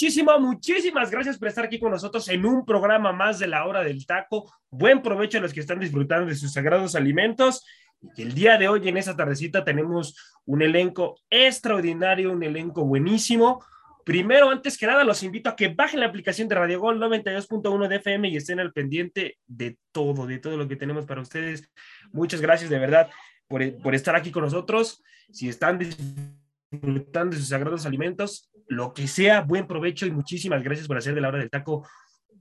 Muchísimo, muchísimas gracias por estar aquí con nosotros en un programa más de la hora del taco. Buen provecho a los que están disfrutando de sus sagrados alimentos. El día de hoy, en esta tardecita, tenemos un elenco extraordinario, un elenco buenísimo. Primero, antes que nada, los invito a que bajen la aplicación de Radio Gol 92.1 de FM y estén al pendiente de todo, de todo lo que tenemos para ustedes. Muchas gracias de verdad por, por estar aquí con nosotros. Si están disfrutando de sus sagrados alimentos, lo que sea, buen provecho y muchísimas gracias por hacer de la hora del taco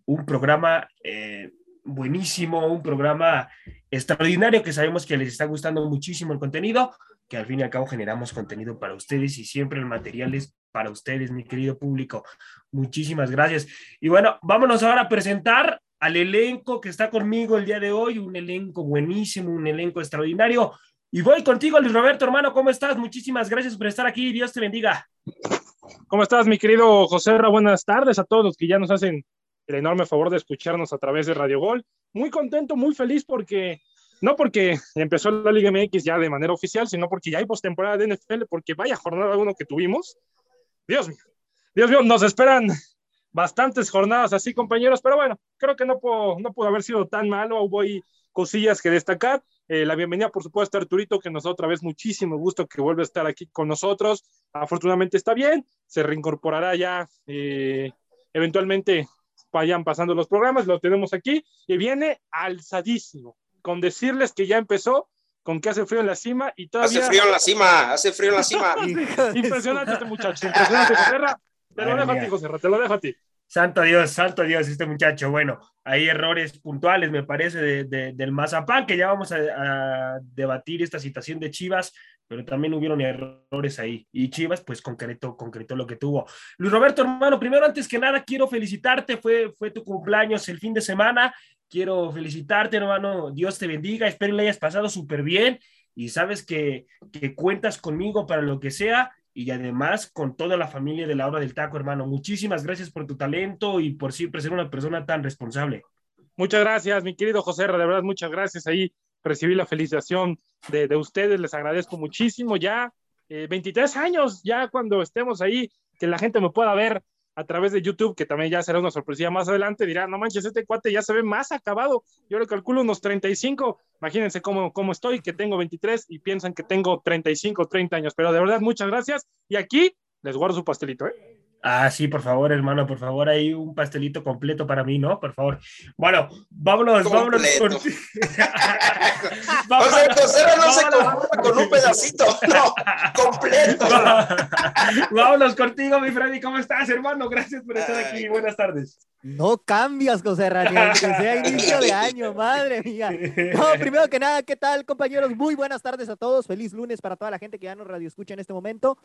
un programa eh, buenísimo, un programa extraordinario que sabemos que les está gustando muchísimo el contenido, que al fin y al cabo generamos contenido para ustedes y siempre el material es para ustedes, mi querido público. Muchísimas gracias. Y bueno, vámonos ahora a presentar al elenco que está conmigo el día de hoy, un elenco buenísimo, un elenco extraordinario. Y voy contigo, Luis Roberto, hermano, ¿cómo estás? Muchísimas gracias por estar aquí. Dios te bendiga. ¿Cómo estás, mi querido José Ra? Buenas tardes a todos los que ya nos hacen el enorme favor de escucharnos a través de Radio Gol. Muy contento, muy feliz porque, no porque empezó la Liga MX ya de manera oficial, sino porque ya hay postemporada de NFL, porque vaya jornada uno que tuvimos. Dios mío, Dios mío, nos esperan bastantes jornadas así, compañeros, pero bueno, creo que no pudo, no pudo haber sido tan malo, hubo ahí cosillas que destacar. Eh, la bienvenida, por supuesto, a Arturito, que nos da otra vez muchísimo gusto que vuelva a estar aquí con nosotros. Afortunadamente está bien, se reincorporará ya, eh, eventualmente vayan pasando los programas, lo tenemos aquí, y viene alzadísimo, con decirles que ya empezó, con que hace frío en la cima y todavía... Hace frío en la cima, hace frío en la cima. impresionante este muchacho, impresionante, Te lo dejo a ti, José, te lo dejo a ti. Santo Dios, santo Dios, este muchacho. Bueno, hay errores puntuales, me parece, de, del Mazapán, que ya vamos a, debatir esta situación de Chivas, pero también hubieron errores ahí. Y Chivas, pues concretó, concretó lo que tuvo. Luis Roberto, hermano, primero, antes que nada, quiero felicitarte. Fue, fue tu cumpleaños el fin de semana. Quiero felicitarte, hermano. Dios te bendiga. Espero que le hayas pasado súper bien. Y sabes que, que cuentas conmigo para lo que sea y además con toda la familia de la hora del taco, hermano. Muchísimas gracias por tu talento y por siempre ser una persona tan responsable. Muchas gracias, mi querido José, de verdad, muchas gracias. Ahí recibí la felicitación de, de ustedes, les agradezco muchísimo. Ya 23 eh, años, ya cuando estemos ahí, que la gente me pueda ver a través de YouTube, que también ya será una sorpresa más adelante, dirá, no manches, este cuate ya se ve más acabado. Yo le calculo unos 35. Imagínense cómo, cómo estoy, que tengo 23 y piensan que tengo 35, 30 años. Pero de verdad, muchas gracias. Y aquí les guardo su pastelito, ¿eh? Ah, sí, por favor, hermano, por favor, hay un pastelito completo para mí, ¿no? Por favor. Bueno, vámonos, vámonos. Con... o sea, José no se conforma con un pedacito, no, completo. vámonos contigo, mi Freddy, ¿cómo estás, hermano? Gracias por estar aquí, buenas tardes. No cambias, José Rani, aunque sea inicio de año, madre mía. No, primero que nada, ¿qué tal, compañeros? Muy buenas tardes a todos, feliz lunes para toda la gente que ya nos radio escucha en este momento.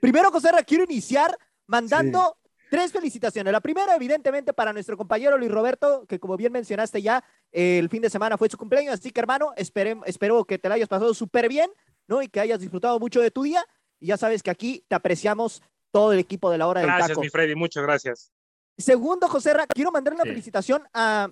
Primero, José Ra, quiero iniciar mandando tres felicitaciones. La primera, evidentemente, para nuestro compañero Luis Roberto, que como bien mencionaste ya, el fin de semana fue su cumpleaños, así que hermano, espero que te la hayas pasado súper bien, ¿no? Y que hayas disfrutado mucho de tu día. Y ya sabes que aquí te apreciamos todo el equipo de la hora del taco. Gracias, mi Freddy, muchas gracias. Segundo, José Ra, quiero mandar una felicitación a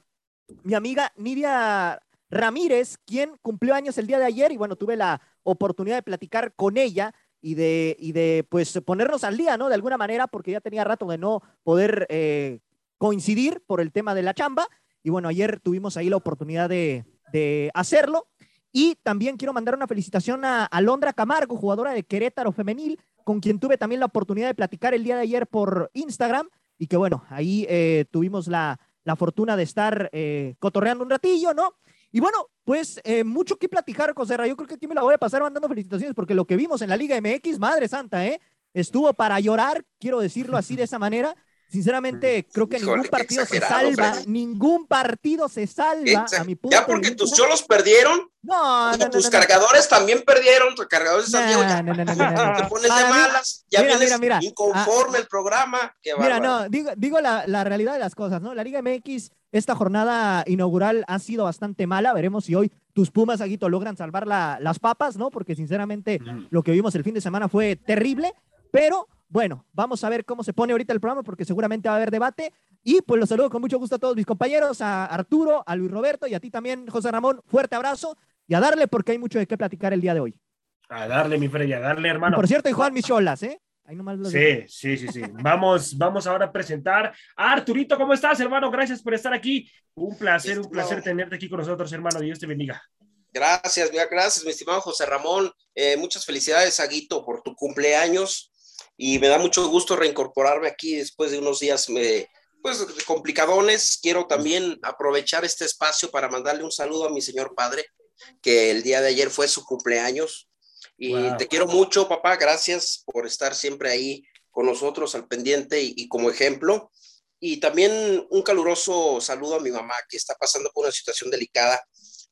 mi amiga Nidia Ramírez, quien cumplió años el día de ayer y bueno, tuve la oportunidad de platicar con ella y de, y de pues ponernos al día, ¿no? De alguna manera, porque ya tenía rato de no poder eh, coincidir por el tema de la chamba. Y bueno, ayer tuvimos ahí la oportunidad de, de hacerlo. Y también quiero mandar una felicitación a Alondra Camargo, jugadora de Querétaro Femenil, con quien tuve también la oportunidad de platicar el día de ayer por Instagram. Y que bueno, ahí eh, tuvimos la, la, fortuna de estar eh, cotorreando un ratillo, ¿no? Y bueno, pues eh, mucho que platicar, Coserra. Yo creo que aquí me la voy a pasar mandando felicitaciones porque lo que vimos en la Liga MX, madre santa, ¿eh? Estuvo para llorar, quiero decirlo así de esa manera. Sinceramente, creo que ningún partido se salva. Ningún partido se salva a mi punto Ya porque tus cholos perdieron. No, no, Tus cargadores también perdieron. Tus cargadores también. No, no, no, Te pones de malas. Ya mira, vienes mira, inconforme ah, el programa. mira, no, digo, digo la, la, realidad de las cosas, ¿no? La Liga MX, esta jornada inaugural ha sido bastante mala. Veremos si hoy tus Pumas, Aguito, logran salvar la, las papas, ¿no? Porque sinceramente lo que vimos el fin de semana fue terrible. Pero bueno, vamos a ver cómo se pone ahorita el programa porque seguramente va a haber debate. Y pues los saludo con mucho gusto a todos mis compañeros, a Arturo, a Luis Roberto y a ti también, José Ramón. Fuerte abrazo y a darle porque hay mucho de qué platicar el día de hoy. A darle, mi Freddy, a darle, hermano. por cierto, y Juan Micholas, ¿eh? Ahí nomás sí, sí, sí, sí. vamos, vamos ahora a presentar a Arturito. ¿Cómo estás, hermano? Gracias por estar aquí. Un placer, un placer tenerte aquí con nosotros, hermano. Dios te bendiga. Gracias, gracias, mi estimado José Ramón. Eh, muchas felicidades, Aguito, por tu cumpleaños y me da mucho gusto reincorporarme aquí después de unos días me, pues, complicadones. Quiero también aprovechar este espacio para mandarle un saludo a mi señor padre, que el día de ayer fue su cumpleaños. Y te quiero mucho, papá. Gracias por estar siempre ahí con nosotros al pendiente y, como ejemplo. Y también un caluroso saludo a mi mamá, que está pasando por una situación delicada.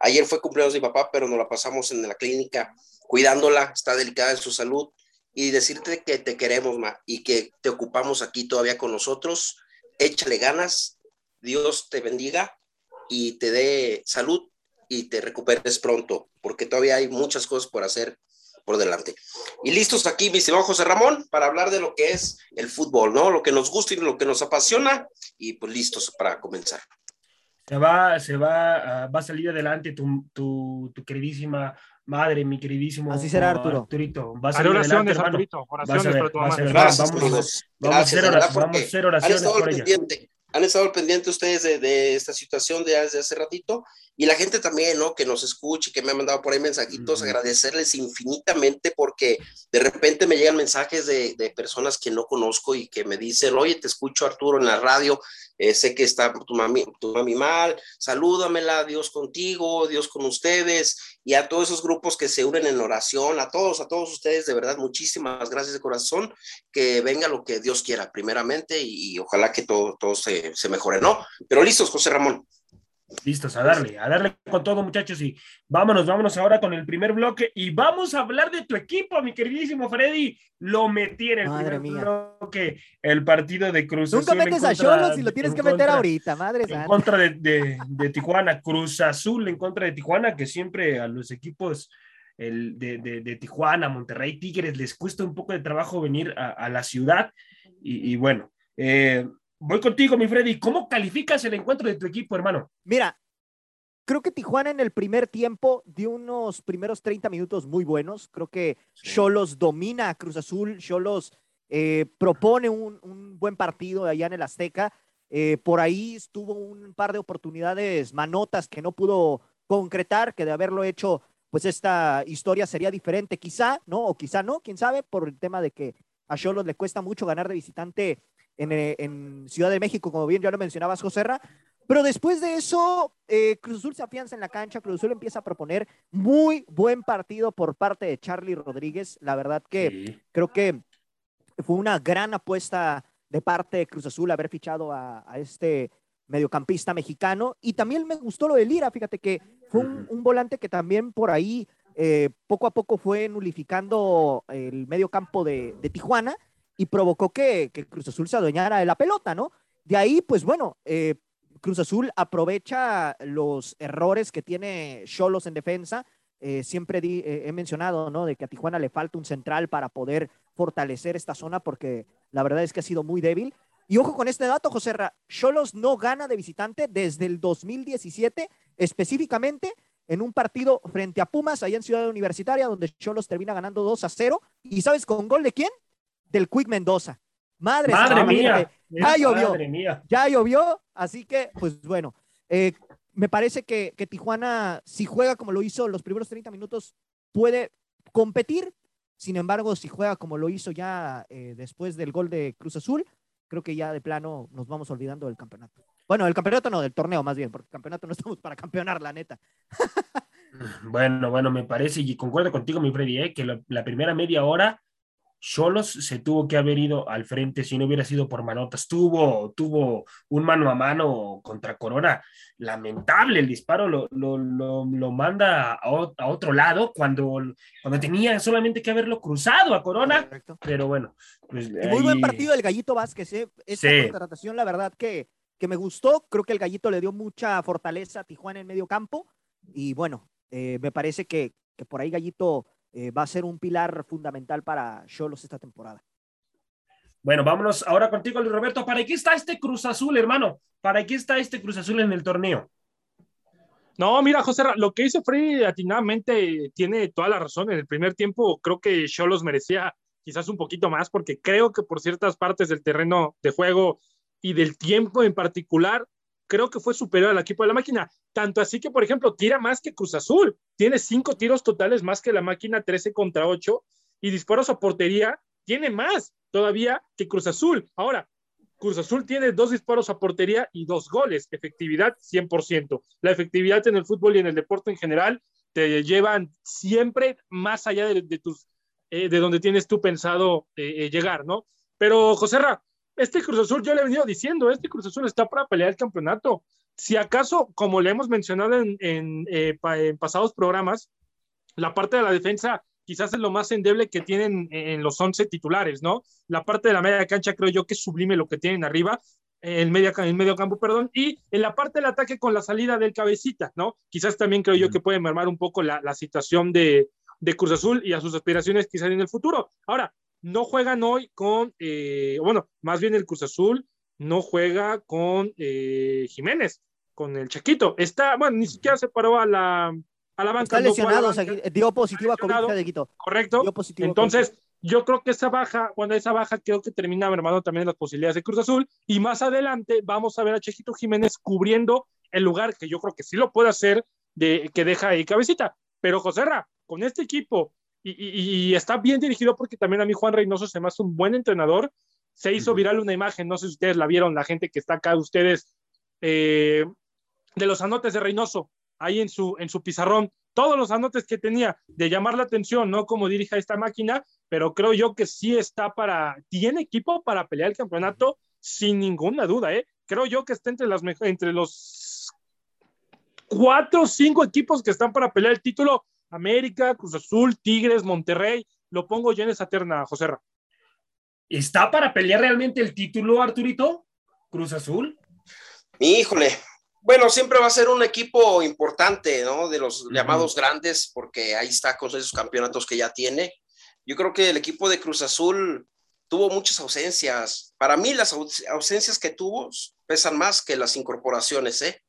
Ayer fue cumpleaños de mi papá, pero nos la pasamos en la clínica cuidándola. Está delicada en su salud y decirte que te queremos, Ma, y que te ocupamos aquí todavía con nosotros. Échale ganas, Dios te bendiga y te dé salud y te recuperes pronto, porque todavía hay muchas cosas por hacer por delante. Y listos aquí, mi estimado José Ramón, para hablar de lo que es el fútbol, ¿no? Lo que nos gusta y lo que nos apasiona, y pues listos para comenzar. Se va, se va, ah, va a salir adelante tu, tu, tu queridísima Madre, mi queridísimo. Así será, Arturo. Arturito. Vas a oraciones, Arturito. Oraciones para tu. Gracias, vamos, vamos, a hacer oraciones, vamos a hacer oraciones por ella han estado pendientes ustedes de, esta situación de desde hace ratito y la gente también, ¿no? Que nos escuche, que me ha mandado por ahí mensajitos, agradecerles infinitamente porque de repente me llegan mensajes de, de, personas que no conozco y que me dicen, oye, te escucho Arturo en la radio, eh, sé que está tu mami, tu mami mal, salúdamela, Dios contigo, Dios con ustedes y a todos esos grupos que se unen en oración, a todos, a todos ustedes, de verdad, muchísimas gracias de corazón, que venga lo que Dios quiera primeramente y, ojalá que todo, todo se, se mejore, ¿no? Pero listos, José Ramón. Listos, a darle, a darle con todo, muchachos. Y vámonos, vámonos ahora con el primer bloque. Y vamos a hablar de tu equipo, mi queridísimo Freddy. Lo metí en el primer bloque, el partido de Cruz Azul. Nunca metes a Cholos y lo tienes que meter ahorita, madre En contra de, de, Tijuana, Cruz Azul en contra de Tijuana, que siempre a los equipos el de, de, Tijuana, Monterrey, Tigres, les cuesta un poco de trabajo venir a, la ciudad. Y, y bueno, eh, Voy contigo, mi Freddy. ¿Cómo calificas el encuentro de tu equipo, hermano? Mira, creo que Tijuana en el primer tiempo dio unos primeros 30 minutos muy buenos. Creo que Cholos domina a Cruz Azul. Cholos eh, propone un, buen partido allá en el Azteca. Eh, por ahí estuvo un par de oportunidades manotas que no pudo concretar, que de haberlo hecho, pues esta historia sería diferente, quizá, ¿no? O quizá no, quién sabe, por el tema de que a Cholos le cuesta mucho ganar de visitante eh, en, Ciudad de México, como bien ya lo mencionabas, José Ra. Pero después de eso, eh, Cruz Azul se afianza en la cancha, Cruz Azul empieza a proponer muy buen partido por parte de Charlie Rodríguez. La verdad que creo que fue una gran apuesta de parte de Cruz Azul haber fichado a, este mediocampista mexicano. Y también me gustó lo de Lira, fíjate que fue un, volante que también por ahí eh, poco a poco fue nulificando el medio campo de, de Tijuana y provocó que, Cruz Azul se adueñara de la pelota, ¿no? De ahí, pues bueno, eh, Cruz Azul aprovecha los errores que tiene Cholos en defensa. Eh, siempre eh, he mencionado, ¿no? De que a Tijuana le falta un central para poder fortalecer esta zona porque la verdad es que ha sido muy débil. Y ojo con este dato, José Cholos no gana de visitante desde el 2017, específicamente en un partido frente a Pumas, allá en Ciudad Universitaria, donde Cholos termina ganando 2 a 0. ¿Y sabes con gol de quién? Del Quick Mendoza. Madre, madre mía. Ya llovió. Ya llovió. Así que, pues bueno. Eh, me parece que, que Tijuana, si juega como lo hizo los primeros 30 minutos, puede competir. Sin embargo, si juega como lo hizo ya eh, después del gol de Cruz Azul, creo que ya de plano nos vamos olvidando del campeonato. Bueno, el campeonato no, del torneo más bien, porque campeonato no estamos para campeonar, la neta. Bueno, bueno, me parece, y concuerdo contigo, mi Freddy, ¿eh? que la, la primera media hora Cholos se tuvo que haber ido al frente si no hubiera sido por manotas. Tuvo, tuvo un mano a mano contra Corona. Lamentable el disparo, lo, lo, lo, manda a, a, otro lado cuando, cuando tenía solamente que haberlo cruzado a Corona. Correcto. Pero bueno. Pues. Muy buen partido del Gallito Vázquez. ¿eh? Esta sí. contratación, la verdad que, que me gustó. Creo que el Gallito le dio mucha fortaleza a Tijuana en medio campo. Y bueno, eh, me parece que, que por ahí Gallito eh, va a ser un pilar fundamental para Cholos esta temporada. Bueno, vámonos ahora contigo, Luis Roberto. ¿Para qué está este Cruz Azul, hermano? ¿Para qué está este Cruz Azul en el torneo? No, mira, José, lo que hizo Freddy atinadamente tiene toda la razón. En el primer tiempo creo que Cholos merecía quizás un poquito más, porque creo que por ciertas partes del terreno de juego y del tiempo en particular, creo que fue superior al equipo de la máquina. Tanto así que, por ejemplo, tira más que Cruz Azul. Tiene cinco tiros totales más que la máquina, 13 contra 8. Y disparos a portería, tiene más todavía que Cruz Azul. Ahora, Cruz Azul tiene dos disparos a portería y dos goles. Efectividad 100%. La efectividad en el fútbol y en el deporte en general te llevan siempre más allá de, de tus, eh, de donde tienes tú pensado eh, eh, llegar, ¿no? Pero, José Ra, este Cruz Azul, yo le he venido diciendo, este Cruz Azul está para pelear el campeonato. Si acaso, como le hemos mencionado en, en, eh, en pasados programas, la parte de la defensa quizás es lo más endeble que tienen en los 11 titulares, ¿no? La parte de la media cancha creo yo que es sublime lo que tienen arriba, en medio, en medio campo, perdón, y en la parte del ataque con la salida del cabecita, ¿no? Quizás también creo yo que puede mermar un poco la, la situación de, de Cruz Azul y a sus aspiraciones quizás en el futuro. Ahora, no juegan hoy con, eh, bueno, más bien el Cruz Azul no juega con eh, Jiménez, con el Chaquito. Está, bueno, ni siquiera se paró a la, a la banca. Está lesionado, o sea, dio positivo a COVID de Quito. Correcto. Entonces, yo creo que esa baja, cuando esa baja, creo que termina mermando también las posibilidades de Cruz Azul. Y más adelante vamos a ver a Chaquito Jiménez cubriendo el lugar que yo creo que sí lo puede hacer de que deja ahí cabecita. Pero José Ra, con este equipo y, está bien dirigido porque también a mí Juan Reynoso se me hace un buen entrenador. Se hizo viral una imagen, no sé si ustedes la vieron, la gente que está acá, ustedes, eh, de los anotes de Reynoso, ahí en su, en su pizarrón, todos los anotes que tenía de llamar la atención, no como dirija esta máquina, pero creo yo que sí está para, tiene equipo para pelear el campeonato sin ninguna duda, ¿eh? Creo yo que está entre, las, entre los cuatro o cinco equipos que están para pelear el título América, Cruz Azul, Tigres, Monterrey, lo pongo ya en esa terna, José ¿Está para pelear realmente el título, Arturito? Cruz Azul. Híjole, bueno, siempre va a ser un equipo importante, ¿no? De los llamados grandes, porque ahí está con esos campeonatos que ya tiene. Yo creo que el equipo de Cruz Azul tuvo muchas ausencias. Para mí las ausencias que tuvo pesan más que las incorporaciones, ¿eh?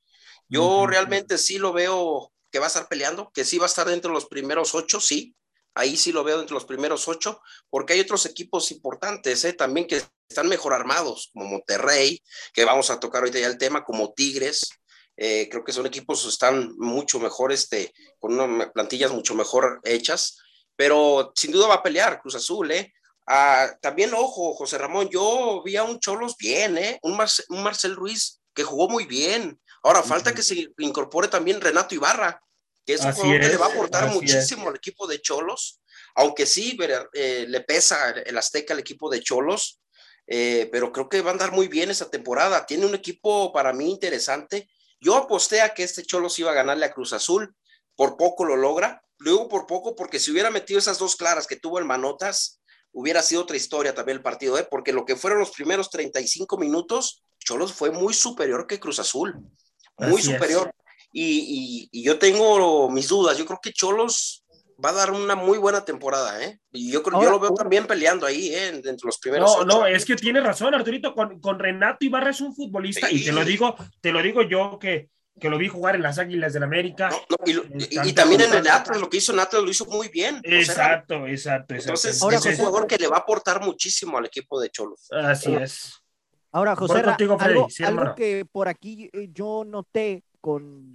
Yo realmente sí lo veo que va a estar peleando, que sí va a estar dentro de los primeros ocho, sí, ahí sí lo veo dentro de los primeros ocho, porque hay otros equipos importantes ¿eh? también que están mejor armados, como Monterrey, que vamos a tocar ahorita ya el tema, como Tigres, eh, creo que son equipos que están mucho mejor, este, con plantillas mucho mejor hechas, pero sin duda va a pelear Cruz Azul, ¿eh? Ah, también, ojo, José Ramón, yo vi a un Cholos bien, ¿eh? Un, un Marcel Ruiz que jugó muy bien, Ahora, falta que se incorpore también Renato Ibarra, que es un jugador que le va a aportar muchísimo al equipo de Cholos, aunque sí eh, le pesa el Azteca al equipo de Cholos, eh, pero creo que va a andar muy bien esa temporada. Tiene un equipo para mí interesante. Yo aposté a que este Cholos iba a ganarle a Cruz Azul, por poco lo logra, luego por poco, porque si hubiera metido esas dos claras que tuvo el Manotas, hubiera sido otra historia también el partido, ¿eh? porque lo que fueron los primeros 35 minutos, Cholos fue muy superior que Cruz Azul muy superior. Y, y, yo tengo mis dudas. Yo creo que Cholos va a dar una muy buena temporada, ¿eh? Y yo creo yo lo veo también peleando ahí, ¿eh? Entre los primeros. No, no, es que tiene razón, Arturito. Con, con, Renato Ibarra es un futbolista, y te lo digo, te lo digo yo que, que lo vi jugar en las Águilas del América. y, también en el Atlas, lo que hizo Atlas lo hizo muy bien. Exacto, exacto, exacto. Entonces, es un jugador que le va a aportar muchísimo al equipo de Cholos. Así es. Ahora, José, contigo, Freddy. algo, Sí, algo hermano. que por aquí eh, yo noté con,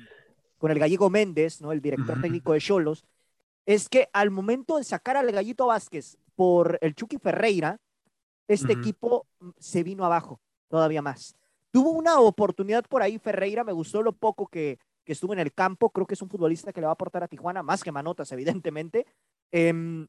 con el gallego Méndez, ¿no? El director técnico de Cholos, es que al momento de sacar al gallito Vázquez por el Chucky Ferreira, este equipo mm, se vino abajo todavía más. Tuvo una oportunidad por ahí Ferreira, me gustó lo poco que, que estuvo en el campo, creo que es un futbolista que le va a aportar a Tijuana, más que Manotas, evidentemente. Em,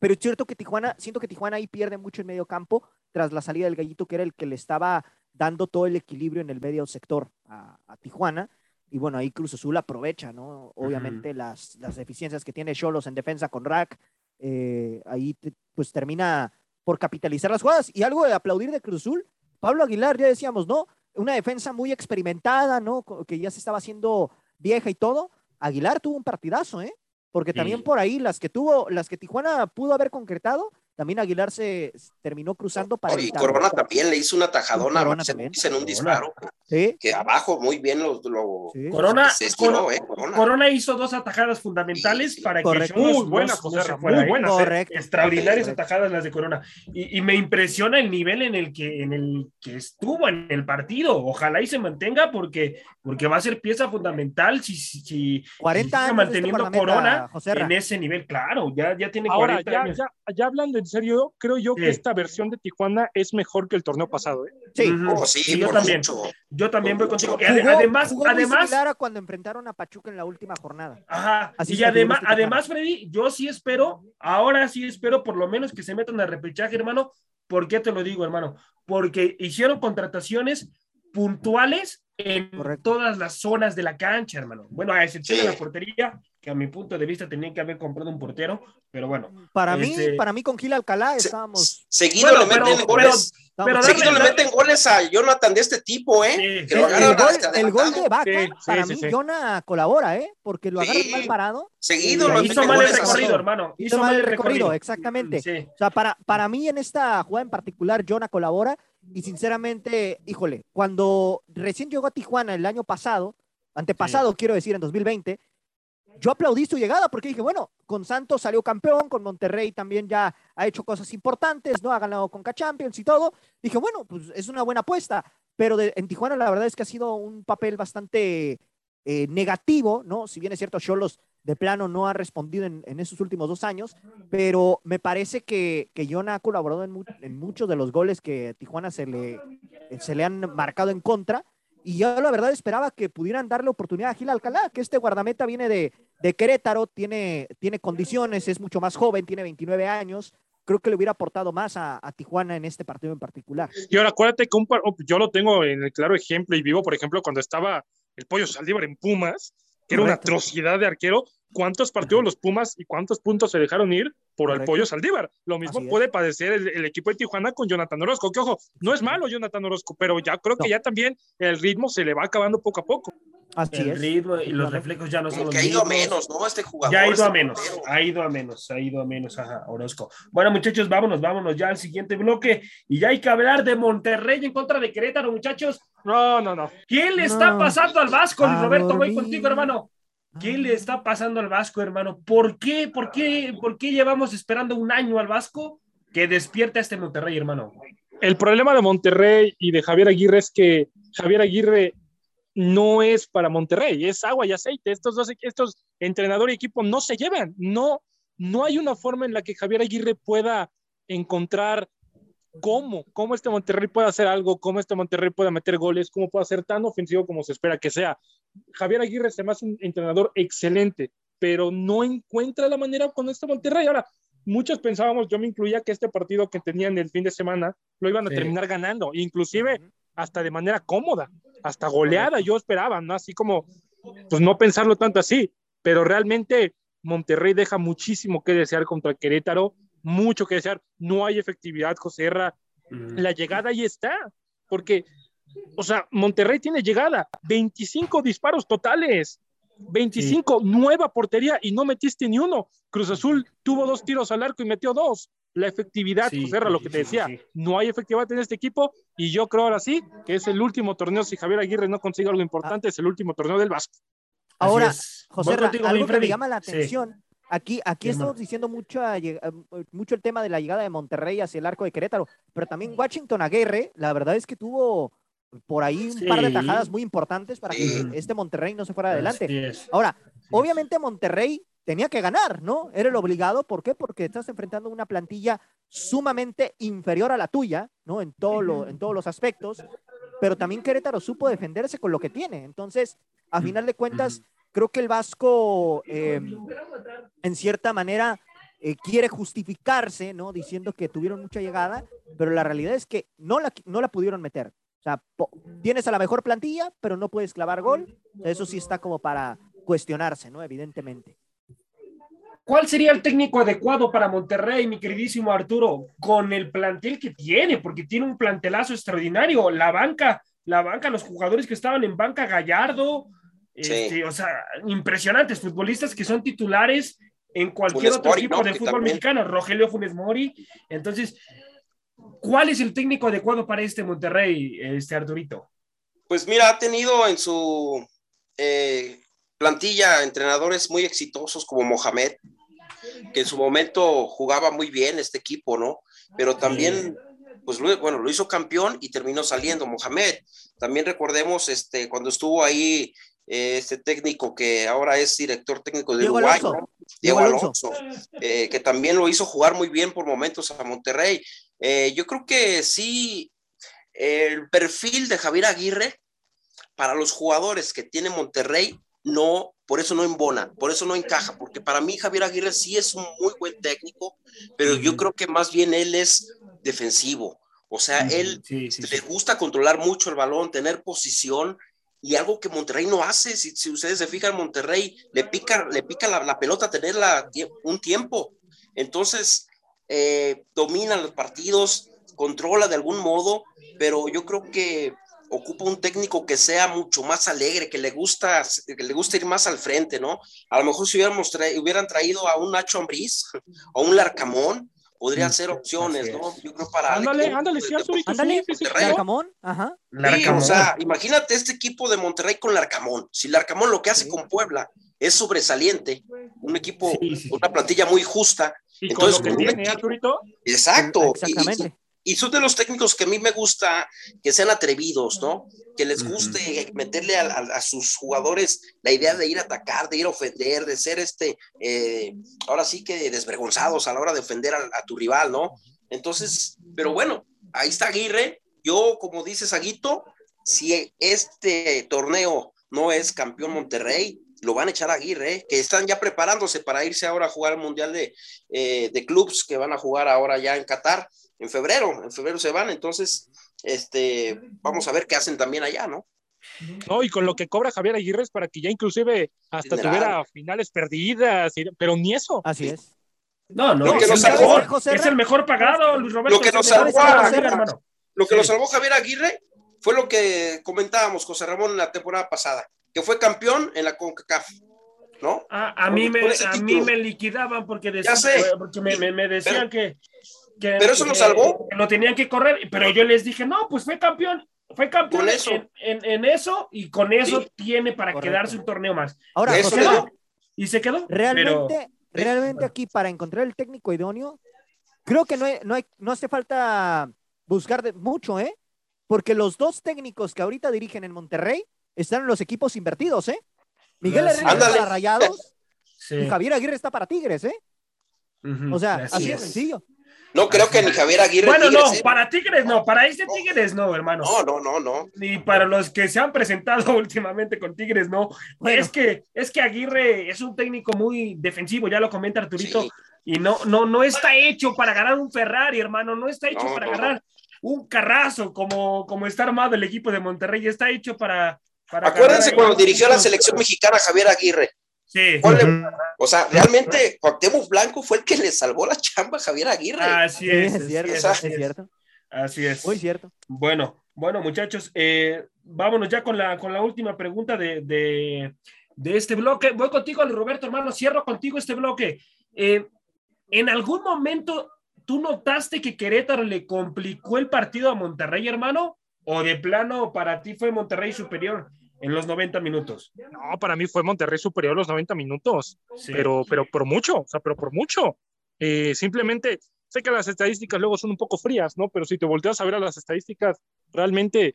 pero es cierto que Tijuana, siento que Tijuana ahí pierde mucho en medio campo tras la salida del gallito, que era el que le estaba dando todo el equilibrio en el medio sector a, a Tijuana. Y bueno, ahí Cruz Azul aprovecha, ¿no? Obviamente las, las deficiencias que tiene Cholos en defensa con Rack, eh, ahí te- pues termina por capitalizar las jugadas. Y algo de aplaudir de Cruz Azul, Pablo Aguilar, ya decíamos, ¿no? Una defensa muy experimentada, ¿no? Que ya se estaba haciendo vieja y todo. Aguilar tuvo un partidazo, ¿eh? Porque Sí. también por ahí las que tuvo, las que Tijuana pudo haber concretado, también Aguilar se se terminó cruzando para Y. Corona también le hizo una tajadona Corona también. Ruiz en un Corona. disparo. Sí, Que abajo muy bien lo, lo- sí. Corona, se estiró, Cor- eh, Corona. Corona hizo dos atajadas fundamentales Sí, sí. para Correcto. que Muy buenas, José no se Ra, fuera muy ahí. buenas. ¿eh? Correcto. Extraordinarias Correcto. atajadas las de Corona. Y, y me impresiona el nivel en el que en el que estuvo en el partido. Ojalá y se mantenga porque, porque va a ser pieza fundamental si, si, si 40 sigue años manteniendo este Corona José Ra. en ese nivel. Claro, ya, ya tiene Ahora, 40 ya, años. ya, ya hablando en serio, creo yo Sí. que esta versión de Tijuana es mejor que el torneo pasado. ¿eh? Sí. Oh, sí, Sí, yo también. Yo también voy contigo. Jugó- ade- además, jugó muy además, a cuando enfrentaron a Pachuca en la última jornada. Ajá. Así y además, este además, Freddy, yo sí espero, ahora sí espero por lo menos que se metan al repechaje, hermano. ¿Por qué te lo digo, hermano? Porque hicieron contrataciones puntuales en Correcto. todas las zonas de la cancha, hermano. Bueno, a excepción Sí. de la portería, que a mi punto de vista tenían que haber comprado un portero, pero bueno. Para mí, Este- para mí con Gil Alcalá Se- estábamos. Seguido Bueno, le meten pero- goles. pero Seguido le meten goles a Jonathan de este tipo, ¿eh? Sí, Que el, lo el gol, el gol de. Vaca, Sí, sí, para sí, mí, sí. Jona colabora, ¿eh? Porque lo agarran Sí. mal parado. Seguido ahí hizo mal el recorrido, hermano. Hizo mal el recorrido, exactamente. Sí. O sea, para, para mí en esta jugada en particular, Jonah colabora y sinceramente, híjole, cuando recién llegó a Tijuana el año pasado, antepasado quiero decir, en 2020, yo aplaudí su llegada porque dije, bueno, con Santos salió campeón, con Monterrey también ya ha hecho cosas importantes, ¿no? Ha ganado con Champions y todo. Dije, bueno, pues es una buena apuesta, pero de- en Tijuana la verdad es que ha sido un papel bastante eh, negativo, ¿no? Si bien es cierto, Cholos de plano no ha respondido en, en esos últimos dos años, pero me parece que, que Jonah ha colaborado en, mu- en muchos de los goles que a Tijuana se le, se le han marcado en contra. Y yo la verdad esperaba que pudieran darle oportunidad a Gil Alcalá, que este guardameta viene de, de Querétaro, tiene, tiene condiciones, es mucho más joven, tiene 29 años. Creo que le hubiera aportado más a, a Tijuana en este partido en particular. Y ahora acuérdate que un par- yo lo tengo en el claro ejemplo y vivo, por ejemplo, cuando estaba el pollo Saldívar en Pumas, que era una atrocidad de arquero. ¿Cuántos partidos los Pumas y cuántos puntos se dejaron ir por el pollo Saldívar? Lo mismo Así es. puede padecer el, el equipo de Tijuana con Jonathan Orozco, que ojo, no es malo Jonathan Orozco, pero ya creo que ya también el ritmo se le va acabando poco a poco. Así El es. ritmo y los reflejos ya no son Como los que ha ido a menos, ¿no? Este jugador. Ya ha ido este a menos, portero. ha ido a menos, ha ido a menos, ajá, Orozco. Bueno, muchachos, vámonos, vámonos ya al siguiente bloque. Y ya hay que hablar de Monterrey en contra de Querétaro, muchachos. No, no, no. ¿Quién le está pasando al Vasco, Luis A Roberto? Voy contigo, hermano. ¿Qué le está pasando al Vasco, hermano? ¿Por qué, por qué, por qué llevamos esperando un año al Vasco que despierta este Monterrey, hermano? El problema de Monterrey y de Javier Aguirre es que Javier Aguirre no es para Monterrey, es agua y aceite. Estos dos, estos entrenador y equipo no se llevan. No, no hay una forma en la que Javier Aguirre pueda encontrar cómo, cómo este Monterrey puede hacer algo, cómo este Monterrey pueda meter goles, cómo puede ser tan ofensivo como se espera que sea. Javier Aguirre se me hace un entrenador excelente, pero no encuentra la manera con este Monterrey. Ahora, muchos pensábamos, yo me incluía que este partido que tenían el fin de semana lo iban a Sí. terminar ganando, inclusive hasta de manera cómoda, hasta goleada, yo esperaba, ¿no? Así como, pues no pensarlo tanto así, pero realmente Monterrey deja muchísimo que desear contra Querétaro, mucho que desear, no hay efectividad, José Herra, la llegada ahí está, porque, o sea, Monterrey tiene llegada, 25 disparos totales, 25, nueva portería y no metiste ni uno. Cruz Azul tuvo dos tiros al arco y metió dos. La efectividad, Sí, José Herra, lo que te decía, sí. no hay efectividad en este equipo y yo creo ahora sí que es el último torneo, si Javier Aguirre no consigue algo importante, es el último torneo del Vasco. Ahora. José Ra, algo que me llama la Sí. atención Aquí, aquí estamos diciendo mucho, eh, mucho el tema de la llegada de Monterrey hacia el arco de Querétaro, pero también Washington Aguirre, la verdad es que tuvo por ahí un par de tajadas muy importantes para que este Monterrey no se fuera adelante. Ahora, obviamente Monterrey tenía que ganar, ¿no? Era el obligado, ¿por qué? Porque estás enfrentando una plantilla sumamente inferior a la tuya, ¿no? En, todo lo, en todos los aspectos, pero también Querétaro supo defenderse con lo que tiene. Entonces, a final de cuentas, creo que el Vasco, eh, en cierta manera, eh, quiere justificarse, ¿no? Diciendo que tuvieron mucha llegada, pero la realidad es que no la, no la pudieron meter. O sea, tienes a la mejor plantilla, pero no puedes clavar gol. Eso sí está como para cuestionarse, ¿no? Evidentemente. ¿Cuál sería el técnico adecuado para Monterrey, mi queridísimo Arturo, con el plantel que tiene? Porque tiene un plantelazo extraordinario. La banca, la banca, los jugadores que estaban en banca, Gallardo, este, o sea, impresionantes futbolistas que son titulares en cualquier otro equipo de fútbol mexicano. Rogelio Funes Mori. Entonces, ¿cuál es el técnico adecuado para este Monterrey, este Arturito? Pues mira, ha tenido en su eh, plantilla entrenadores muy exitosos como Mohamed, que en su momento jugaba muy bien este equipo, ¿no? Pero también, pues bueno, lo hizo campeón y terminó saliendo Mohamed. También recordemos este, cuando estuvo ahí eh, este técnico que ahora es director técnico de Uruguay, Diego Alonso, eh, que también lo hizo jugar muy bien por momentos a Monterrey. Eh, yo creo que sí, el perfil de Javier Aguirre para los jugadores que tiene Monterrey no, por eso no embona, por eso no encaja, porque para mí Javier Aguirre sí es un muy buen técnico, pero yo creo que más bien él es defensivo. O sea, él le gusta controlar mucho el balón, tener posición y algo que Monterrey no hace. Si, ustedes se fijan, Monterrey le pica, le pica la, pelota tenerla un tiempo. Entonces, eh, domina los partidos, controla de algún modo, pero yo creo que ocupa un técnico que sea mucho más alegre, que le gusta, que le gusta ir más al frente, ¿no? A lo mejor si hubiéramos hubieran traído a un Nacho Ambriz o un Larcamón, podrían ser opciones, ¿no? Yo creo para... Ándale, ándale, sí, ándale, Larcamón, ajá. o sea, imagínate este equipo de Monterrey con Larcamón. Si Larcamón lo que hace con Puebla es sobresaliente, un equipo, una plantilla muy justa. Entonces, con lo que tiene, Exacto. Exactamente y son de los técnicos que a mí me gusta que sean atrevidos, ¿no? Que les guste meterle a, sus jugadores la idea de ir a atacar, de ir a ofender, de ser este, eh, ahora sí que desvergonzados a la hora de ofender a, tu rival, ¿no? Entonces, pero bueno, ahí está Aguirre. Yo, como dices, Aguito, si este torneo no es campeón Monterrey, lo van a echar a Aguirre, ¿eh? que están ya preparándose para irse ahora a jugar el Mundial de, eh, de Clubs que van a jugar ahora ya en Qatar en febrero, en febrero se van, entonces, este, vamos a ver qué hacen también allá, ¿no? No, y con lo que cobra Javier Aguirre es para que ya inclusive hasta tuviera finales perdidas, pero ni eso. Así es. No, no, es, el mejor, es, el mejor, pagado, Luis Roberto. Lo que nos salvó, lo que nos salvó Javier Aguirre fue lo que comentábamos, José Ramón, en la temporada pasada, que fue campeón en la CONCACAF. ¿No? a, mí, me, a mí me liquidaban porque, porque me, me, decían que, pero eso lo salvó. lo tenían que correr, pero yo les dije, no, pues fue campeón, fue campeón En, eso y con eso tiene para quedarse un torneo más. Ahora, y se quedó. Realmente, realmente aquí para encontrar el técnico idóneo, creo que no, hay, no, hay, no hace falta buscar de, mucho, ¿eh? Porque los dos técnicos que ahorita dirigen en Monterrey están en los equipos invertidos, ¿eh? Miguel Herrera está para Rayados y Javier Aguirre está para Tigres, ¿eh? O sea, así, es sencillo. No creo que ni Javier Aguirre. Bueno, no, ¿eh? para Tigres no, para este Tigres no, hermano. No, no, no, no. Ni para los que se han presentado últimamente con Tigres, no. Es que, es que Aguirre es un técnico muy defensivo, ya lo comenta Arturito, y no, no, no está hecho para ganar un Ferrari, hermano, no está hecho para ganar un carrazo como, como está armado el equipo de Monterrey, está hecho para. Para Acuérdense cuando dirigió la selección mexicana Javier Aguirre. Sí. o sea, realmente Cuauhtémoc Blanco fue el que le salvó la chamba a Javier Aguirre. Así es, es, cierto, es, cierto. Así es. Muy cierto. Bueno, bueno, muchachos, eh, vámonos ya con la, con la última pregunta de, de, este bloque. Voy contigo, Roberto, hermano, cierro contigo este bloque. Eh, ¿En algún momento tú notaste que Querétaro le complicó el partido a Monterrey, hermano? ¿O de plano para ti fue Monterrey superior en los 90 minutos. No, para mí fue Monterrey superior los 90 minutos, pero, pero por mucho, o sea, pero por mucho. Eh, simplemente, sé que las estadísticas luego son un poco frías, ¿no? Pero si te volteas a ver a las estadísticas, realmente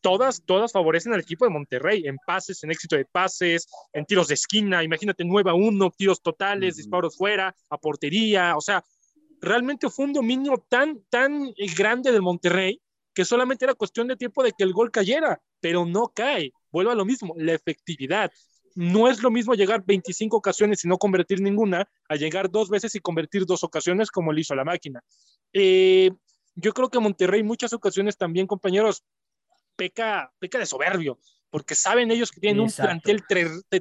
todas, todas favorecen al equipo de Monterrey en pases, en éxito de pases, en tiros de esquina, imagínate 9 a 1, tiros totales, disparos fuera, a portería, o sea, realmente fue un dominio tan, tan grande del Monterrey que solamente era cuestión de tiempo de que el gol cayera, pero no cae. Vuelvo a lo mismo, la efectividad. No es lo mismo llegar 25 ocasiones y no convertir ninguna, a llegar dos veces y convertir dos ocasiones como lo hizo la máquina. Eh, yo creo que Monterrey muchas ocasiones también, compañeros, peca, peca de soberbio, porque saben ellos que tienen un plantel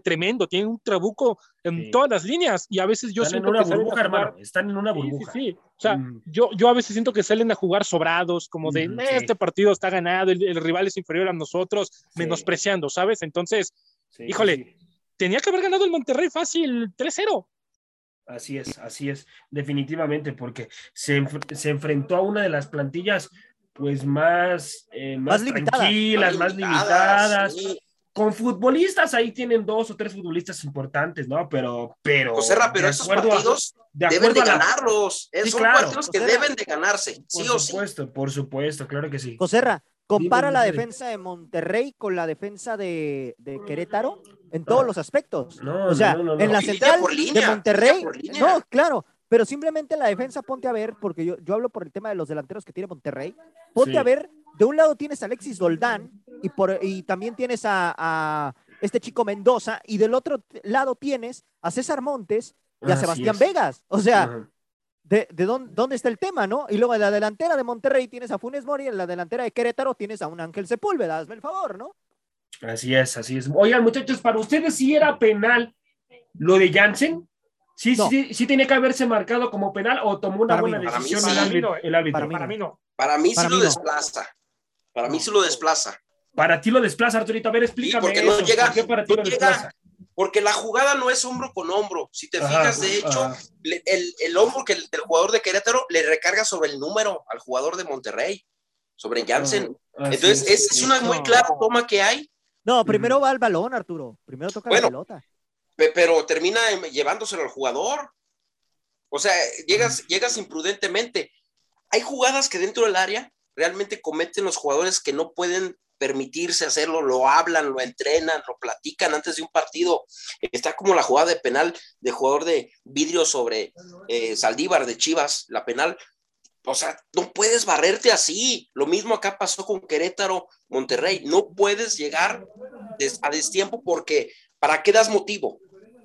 tremendo, tienen un trabuco en todas las líneas y a veces yo están en una burbuja, hermano, están en una burbuja. Sí, O sea, mm. yo, yo a veces siento que salen a jugar sobrados, como de, este partido está ganado, el, rival es inferior a nosotros, menospreciando, ¿sabes? Entonces, híjole, tenía que haber ganado el Monterrey fácil 3-0. Así es, así es, definitivamente, porque se, se enfrentó a una de las plantillas pues más, eh, más, tranquilas, más limitadas. Con futbolistas ahí tienen dos o tres futbolistas importantes, ¿no? Pero, pero. José pero esos partidos deben de ganarlos. son partidos que deben de ganarse, sí por o supuesto, Por supuesto, claro que sí. Joserra, compara la defensa de Monterrey con la defensa de, de Querétaro en todos los aspectos. o sea, en la central de Monterrey. No, claro, pero simplemente la defensa, ponte a ver, porque yo, yo hablo por el tema de los delanteros que tiene Monterrey, ponte a ver, de un lado tienes a Alexis Doldán y, por, y también tienes a, este chico Mendoza, y del otro lado tienes a César Montes y a Sebastián Vegas. O sea, de, de dónde, dónde, está el tema, ¿no? Y luego en la delantera de Monterrey tienes a Funes Mori, en la delantera de Querétaro tienes a un Ángel Sepúlveda, hazme el favor, ¿no? Así es, así es. Oigan, muchachos, para ustedes sí era penal lo de Jansen. Sí, sí, sí tiene que haberse marcado como penal o tomó una buena decisión el, árbitro. Para mí no. Para mí sí lo desplaza. Para mí sí lo desplaza. Para ti lo desplaza, Arturito. A ver, explícame. porque no llega, para ti lo desplaza? Porque la jugada no es hombro con hombro. Si te fijas, de hecho, el, el, hombro que el, jugador de Querétaro le recarga sobre el número al jugador de Monterrey, sobre Jansen. Ah, Entonces, es, es, una muy clara toma que hay. No, primero va el balón, Arturo. Primero toca la pelota pero termina llevándoselo al jugador. O sea, llegas, llegas imprudentemente. Hay jugadas que dentro del área realmente cometen los jugadores que no pueden permitirse hacerlo, lo hablan, lo entrenan, lo platican antes de un partido. Está como la jugada de penal de jugador de vidrio sobre eh, Saldívar de Chivas, la penal. O sea, no puedes barrerte así. Lo mismo acá pasó con Querétaro, Monterrey. No puedes llegar a destiempo porque ¿para qué das motivo?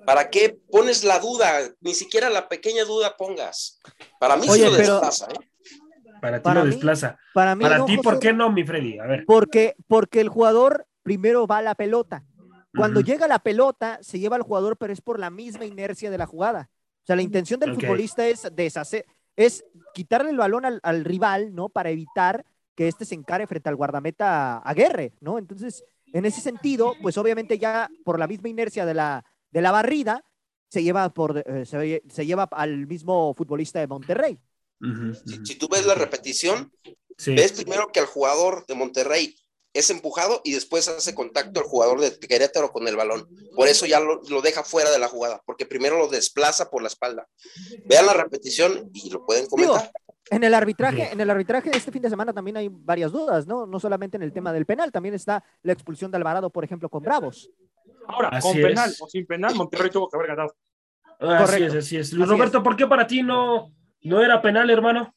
¿Para qué pones la duda? Ni siquiera la pequeña duda pongas. Para mí sí lo desplaza, ¿eh? Para ti lo desplaza. Para, mí para ti, ¿por qué no, mi Freddy? A ver. Porque, porque el jugador primero va a la pelota. Cuando llega la pelota, se lleva al jugador, pero es por la misma inercia de la jugada. O sea, la intención del futbolista es deshacer, es quitarle el balón al, rival, ¿no? Para evitar que éste se encare frente al guardameta Aguerre, ¿no? Entonces, en ese sentido, pues obviamente ya por la misma inercia de la, de la barrida, se lleva, por, eh, se, lleva al mismo futbolista de Monterrey. si, tú ves la repetición, ves primero que al jugador de Monterrey es empujado y después hace contacto el jugador de Querétaro con el balón. Por eso ya lo, deja fuera de la jugada, porque primero lo desplaza por la espalda. Vean la repetición y lo pueden comentar. en el arbitraje, en el arbitraje de este fin de semana también hay varias dudas, ¿no? No solamente en el tema del penal, también está la expulsión de Alvarado, por ejemplo, con Bravos. Ahora, con penal o sin penal, Monterrey tuvo que haber ganado. Así es, así es. Luis Roberto, ¿por qué para ti no, no era penal, hermano?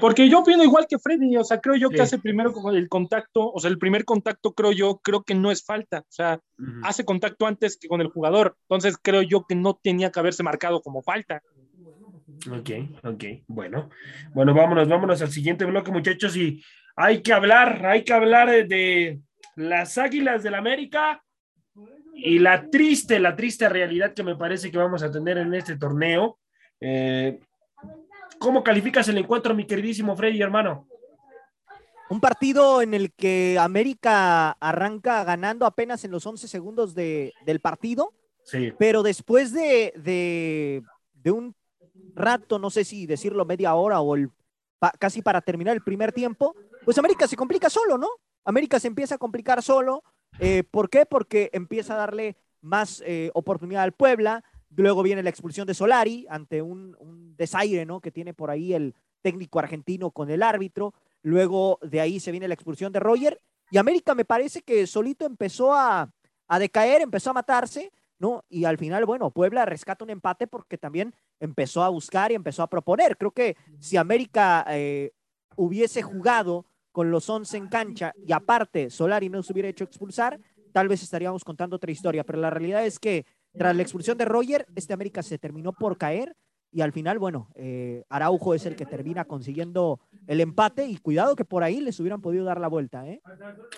Porque yo opino igual que Freddy, o sea, creo yo que hace primero el contacto, o sea, el primer contacto creo yo, creo que no es falta, o sea, hace contacto antes que con el jugador, entonces creo yo que no tenía que haberse marcado como falta. Ok, ok, bueno, bueno, vámonos, vámonos al siguiente bloque, muchachos, y hay que hablar, hay que hablar de, las Águilas del América y la triste, la triste realidad que me parece que vamos a tener en este torneo. Eh, ¿Cómo calificas el encuentro, mi queridísimo Freddy, hermano? Un partido en el que América arranca ganando apenas en los 11 segundos del partido, sí. pero después de, de, un rato, no sé si decirlo media hora o el, casi para terminar el primer tiempo, pues América se complica solo, ¿no? América se empieza a complicar solo. Eh, ¿Por qué? Porque empieza a darle más eh, oportunidad al Puebla. Luego viene la expulsión de Solari ante un, desaire ¿no? que tiene por ahí el técnico argentino con el árbitro. Luego de ahí se viene la expulsión de Roger. Y América me parece que solito empezó a, a decaer, empezó a matarse. ¿no? Y al final, bueno, Puebla rescata un empate porque también empezó a buscar y empezó a proponer. Creo que si América eh, hubiese jugado con los 11 en cancha y aparte Solari no se hubiera hecho expulsar, tal vez estaríamos contando otra historia, pero la realidad es que tras la expulsión de Roger, este América se terminó por caer y al final, bueno, eh, Araujo es el que termina consiguiendo el empate y cuidado que por ahí les hubieran podido dar la vuelta, ¿eh?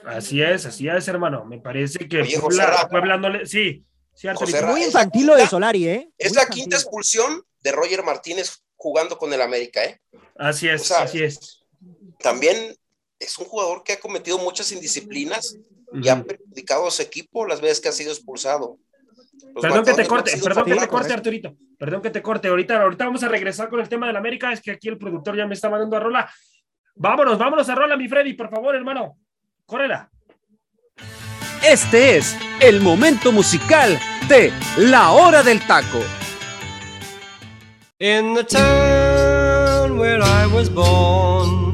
Así es, así es, hermano. Me parece que Oye, Puebla, José Ra- Puebla no le- sí, sí, Arturito. José Ra- Muy infantil lo de Solari, ¿eh? Es Muy la infantil. quinta expulsión de Roger Martínez jugando con el América, ¿eh? Así es, O sea, así es. También es un jugador que ha cometido muchas indisciplinas y ha perjudicado a su equipo las veces que ha sido expulsado. Los Perdón que te corte, perdón que te corte, Arturito. Perdón que te corte. Ahorita, ahorita vamos a regresar con el tema del América. Es que aquí el productor ya me está mandando a rola. Vámonos, vámonos a rola, mi Freddy, por favor, hermano. Córrela. Este es el momento musical de La Hora del Taco. In the town where I was born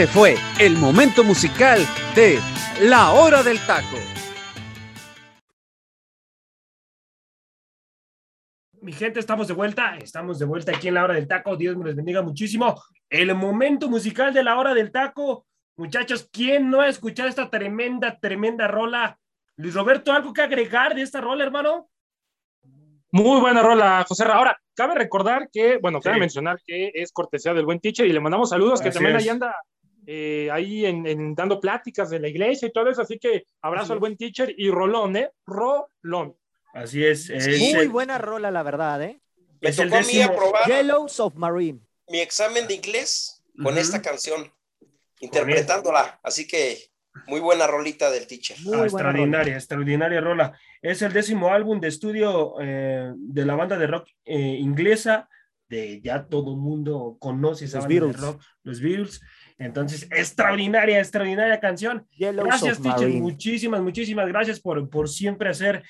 Este fue el momento musical de La Hora del Taco. Mi gente, estamos de vuelta. Estamos de vuelta aquí en la hora del taco. Dios me les bendiga muchísimo. El momento musical de la hora del taco. Muchachos, ¿quién no ha escuchado esta tremenda, tremenda rola? Luis Roberto, ¿algo que agregar de esta rola, hermano? Muy buena rola, José Ra. Ahora, cabe recordar que, bueno, cabe Sí. mencionar que es cortesía del buen teacher y le mandamos saludos, que también es. ahí anda eh, ahí en, en dando pláticas de la iglesia y todo eso. Así que abrazo Así al buen teacher y Rolón, ¿eh? Rolón. Así es. es Sí. Muy el- buena rola, la verdad, ¿eh? Me es el tocó a mí aprobar Yellow Submarine. mi examen de inglés con Ujú. esta canción, interpretándola. Así que muy buena rolita del teacher. Muy Ah, extraordinaria, extraordinaria rola. Es el décimo álbum de estudio eh, de la banda de rock eh, inglesa de ya todo mundo conoce esa Los banda de Beatles. rock, los Beatles. Entonces, extraordinaria, extraordinaria canción. Yellow Gracias, teacher. Muchísimas, muchísimas gracias por, por siempre hacer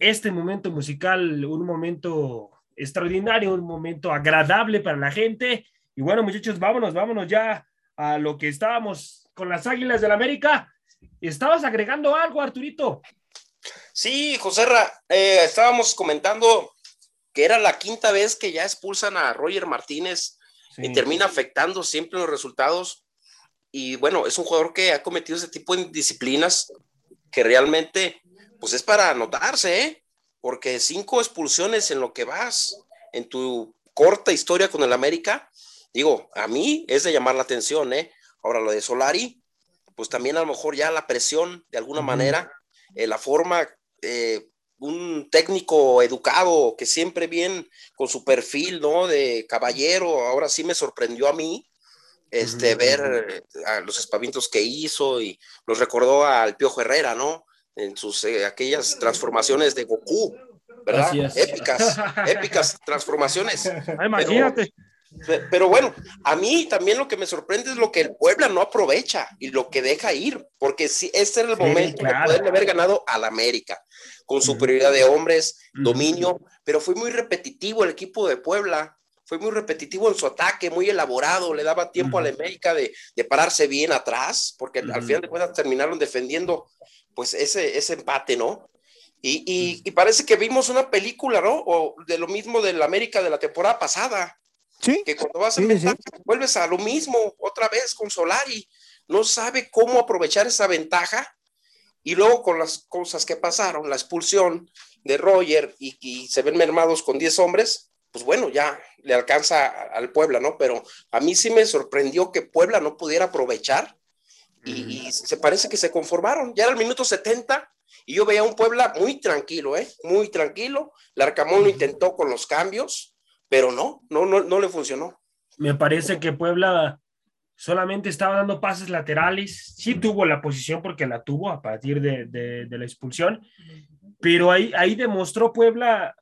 este momento musical un momento extraordinario, un momento agradable para la gente. Y bueno, muchachos, vámonos, vámonos ya a lo que estábamos con las Águilas del América. Estabas agregando algo, Arturito. Sí, José Ra, eh, estábamos comentando que era la quinta vez que ya expulsan a Roger Martínez y termina afectando siempre los resultados. Y bueno, es un jugador que ha cometido ese tipo de disciplinas que realmente, pues es para anotarse, ¿eh? Porque cinco expulsiones en lo que vas, en tu corta historia con el América, digo, a mí es de llamar la atención, ¿eh? Ahora lo de Solari, pues también a lo mejor ya la presión, de alguna manera, eh, la forma, eh, un técnico educado que siempre bien con su perfil, ¿no? De caballero, ahora sí me sorprendió a mí, este, ver eh, a los espavientos que hizo y nos recordó al Piojo Herrera, ¿no? En sus, eh, aquellas transformaciones de Goku, ¿verdad? Épicas, épicas transformaciones. Ah, imagínate. Pero bueno, a mí también lo que me sorprende es lo que el Puebla no aprovecha y lo que deja ir, porque sí, este era el Sí, momento claro. de poder haber ganado al América, con superioridad de hombres, dominio, pero fue muy repetitivo el equipo de Puebla, fue muy repetitivo en su ataque, muy elaborado, le daba tiempo Ujú. a la América de, de pararse bien atrás, porque al final de cuentas terminaron defendiendo pues ese, ese empate, ¿no? Y, y- y parece que vimos una película, ¿no? O de lo mismo del América de la temporada pasada Sí, que cuando vas a Sí, vuelves a lo mismo otra vez con Solari. No sabe cómo aprovechar esa ventaja. Y luego con las cosas que pasaron, la expulsión de Roger y, y se ven mermados con 10 hombres, pues bueno, ya le alcanza al Puebla, ¿no? Pero a mí sí me sorprendió que Puebla no pudiera aprovechar y, y se parece que se conformaron. Ya era el minuto 70 y yo veía un Puebla muy tranquilo, ¿eh? Muy tranquilo. Larcamón lo intentó con los cambios, pero no, no, no, no le funcionó. Me parece que Puebla solamente estaba dando pases laterales. Sí tuvo la posición porque la tuvo a partir de, de- de la expulsión, pero ahí, ahí demostró Puebla,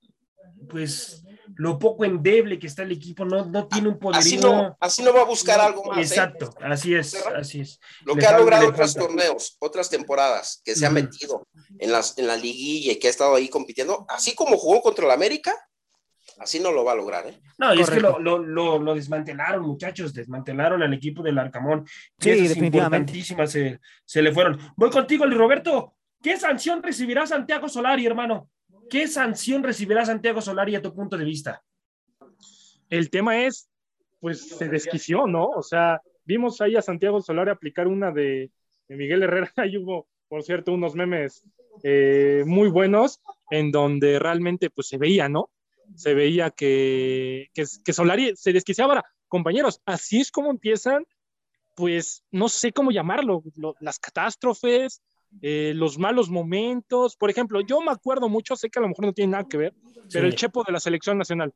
pues, lo poco endeble que está el equipo. No, no tiene un Así poderío. no, así no va a buscar algo más. ¿eh? Exacto, así es, así es. Lo Le que ha logrado otros torneos, otras temporadas, que se ha metido en, las, en la liguilla y que ha estado ahí compitiendo, así como jugó contra el América, así no lo va a lograr. ¿eh? No, y es que lo, lo, lo, lo desmantelaron, muchachos, desmantelaron al equipo del Arcamón. Sí, importantísimas se, se le fueron. Voy contigo, Luis Roberto. ¿Qué sanción recibirá Santiago Solari, hermano? ¿Qué sanción recibirá Santiago Solari a tu punto de vista? El tema es, pues se desquició, ¿no? O sea, vimos ahí a Santiago Solari aplicar una de, de Miguel Herrera. Ahí hubo, por cierto, unos memes eh, muy buenos en donde realmente pues se veía, ¿no? Se veía que, que, que Solari se desquiciaba. Ahora, compañeros, así es como empiezan, pues no sé cómo llamarlo, lo- las catástrofes, eh, los malos momentos. Por ejemplo, yo me acuerdo mucho, sé que a lo mejor no tiene nada que ver, pero Sí. el Chepo de la selección nacional.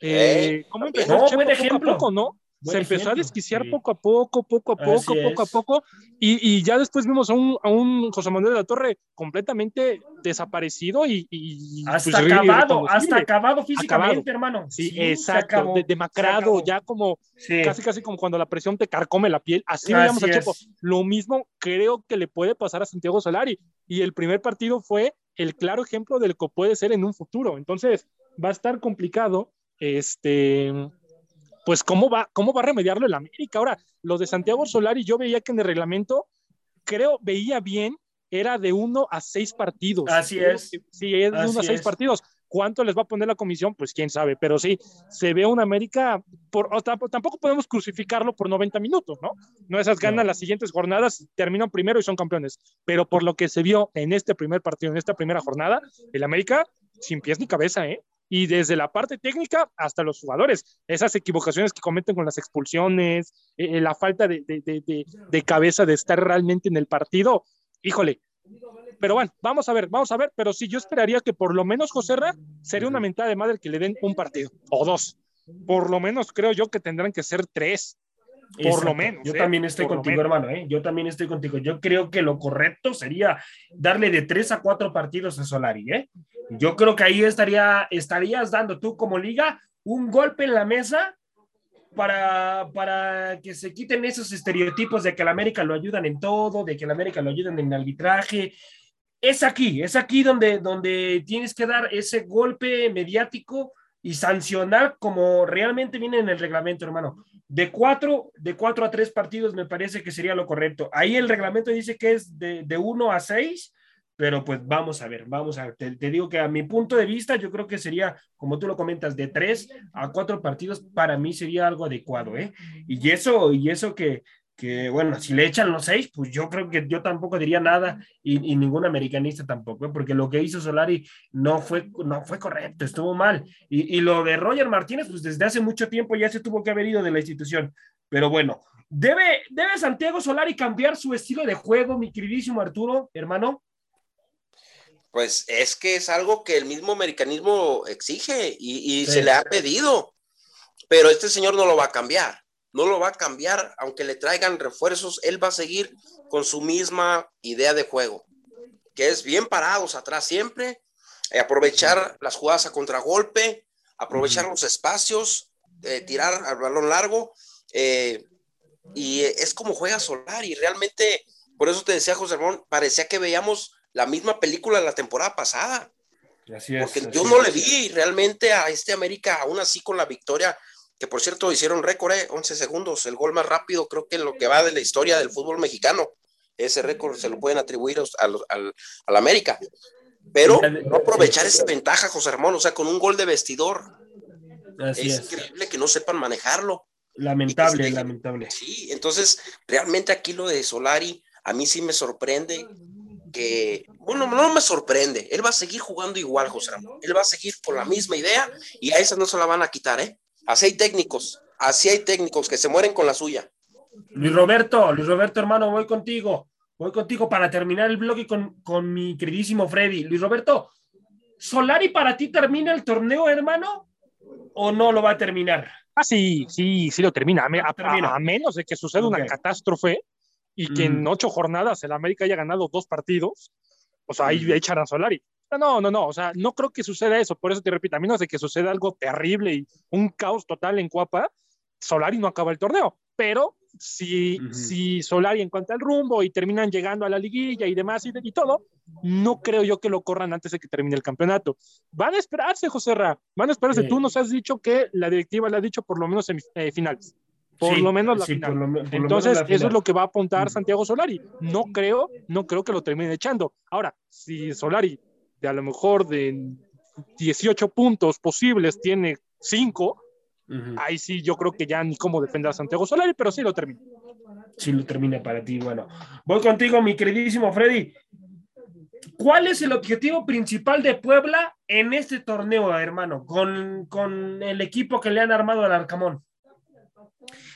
Eh, ¿Cómo empezó No, el Chepo buen poco a ejemplo. poco, no? Buen se empezó a ejemplo, desquiciar sí. poco a poco, poco a poco, Así poco a es. poco, y, y ya después vimos a un, a un José Manuel de la Torre completamente desaparecido y, y, pues, Hasta irre- acabado, hasta acabado físicamente, Acabado. hermano. Sí, se exacto, acabó, de- demacrado, ya como Sí. casi casi como cuando la presión te carcome la piel, así Así veíamos a Chepo. es. Lo mismo creo que le puede pasar a Santiago Solari, y el primer partido fue el claro ejemplo de lo que puede ser en un futuro. Entonces, va a estar complicado, este, pues cómo va, cómo va a remediarlo el América. Ahora, lo de Santiago Solari, yo veía que en el reglamento, creo, veía bien, era de uno a seis partidos. Así Creo es. que Sí, es de Así uno a seis es. partidos. ¿Cuánto les va a poner la comisión? Pues quién sabe, pero sí, se ve un América, por, tampoco podemos crucificarlo por 90 minutos, ¿no? No esas ganan No. las siguientes jornadas, terminan primero y son campeones. Pero por lo que se vio en este primer partido, en esta primera jornada, el América sin pies ni cabeza, ¿eh? Y desde la parte técnica hasta los jugadores, esas equivocaciones que cometen con las expulsiones, eh, la falta de, de- de- de- cabeza de estar realmente en el partido, híjole. Pero bueno, vamos a ver, vamos a ver, pero sí, yo esperaría que por lo menos Joserra sería una mentada de madre que le den un partido o dos. Por lo menos creo yo que tendrán que ser tres. Por Exacto. lo menos. Yo ¿eh? también estoy contigo, hermano. ¿eh? Yo también estoy contigo. Yo creo que lo correcto sería darle de tres a cuatro partidos a Solari. ¿eh? Yo creo que ahí estaría, estarías dando tú como liga un golpe en la mesa para, para que se quiten esos estereotipos de que el América lo ayudan en todo, de que el América lo ayudan en arbitraje. Es aquí, es aquí donde, donde tienes que dar ese golpe mediático y sancionar como realmente viene en el reglamento, hermano. De cuatro, de cuatro a tres partidos me parece que sería lo correcto. Ahí el reglamento dice que es de, de uno a seis, pero pues vamos a ver, vamos a ver. Te, te digo que a mi punto de vista, yo creo que sería, como tú lo comentas, de tres a cuatro partidos, para mí sería algo adecuado, ¿eh? Y eso, y eso que, que bueno, si le echan los seis, pues yo creo que yo tampoco diría nada y, y ningún americanista tampoco, ¿eh? porque lo que hizo Solari no fue, no fue correcto, estuvo mal. Y, y lo de Roger Martínez, pues desde hace mucho tiempo ya se tuvo que haber ido de la institución. Pero bueno, ¿debe, debe Santiago Solari cambiar su estilo de juego, mi queridísimo Arturo, hermano? Pues es que es algo que el mismo americanismo exige y, y Sí. se le ha pedido, pero este señor no lo va a cambiar, no lo va a cambiar, aunque le traigan refuerzos, él va a seguir con su misma idea de juego, que es bien parados atrás siempre, eh, aprovechar las jugadas a contragolpe, aprovechar los espacios, eh, tirar al balón largo, eh, y es como juega Solari, realmente, por eso te decía José Ramón, parecía que veíamos la misma película de la temporada pasada, Así es. porque así yo es. no le vi realmente a este América, aún así con la victoria, que por cierto hicieron récord, eh, 11 segundos, el gol más rápido creo que en lo que va de la historia del fútbol mexicano, ese récord se lo pueden atribuir a los- al, al América, pero no aprovechar esa ventaja, José Ramón, o sea, con un gol de vestidor, Así es es. increíble que no sepan manejarlo. Lamentable, lamentable. Sí, entonces realmente aquí lo de Solari a mí sí me sorprende que, bueno, no me sorprende, él va a seguir jugando igual, José Ramón, él va a seguir con la misma idea y a esa no se la van a quitar, ¿eh? Así hay técnicos, así hay técnicos que se mueren con la suya. Luis Roberto, Luis Roberto, hermano, voy contigo. Voy contigo para terminar el bloque con, con mi queridísimo Freddy. Luis Roberto, ¿Solari para ti termina el torneo, hermano? ¿O no lo va a terminar? Ah, sí, sí, sí lo termina. A, me- a- Termina. a menos de que suceda una catástrofe y que en Mm. ocho jornadas el América haya ganado dos partidos, o sea, ahí Mm. echan a Solari. No, no, no, o sea, no creo que suceda eso. Por eso te repito, a menos de que suceda algo terrible y un caos total en Cuapa, Solari no acaba el torneo. Pero si, Ujú. si Solari encuentra el rumbo y terminan llegando a la liguilla y demás y, y todo, no creo yo que lo corran antes de que termine el campeonato. Van a esperarse, José Ra, van a esperarse. Sí. Tú nos has dicho que la directiva le ha dicho por lo menos semifinales. Por Sí, lo menos la sí, final. por lo por lo menos Entonces, la eso es final. lo que va a apuntar. Santiago Solari. No creo, no creo que lo termine echando. Ahora, si Solari, de a lo mejor de 18 puntos posibles, tiene 5, Ujú. ahí sí yo creo que ya ni cómo defender a Santiago Solari, pero sí lo termina. si lo termina para ti. Bueno, voy contigo, mi queridísimo Freddy. ¿Cuál es el objetivo principal de Puebla en este torneo, hermano? Con, con el equipo que le han armado al Arcamón.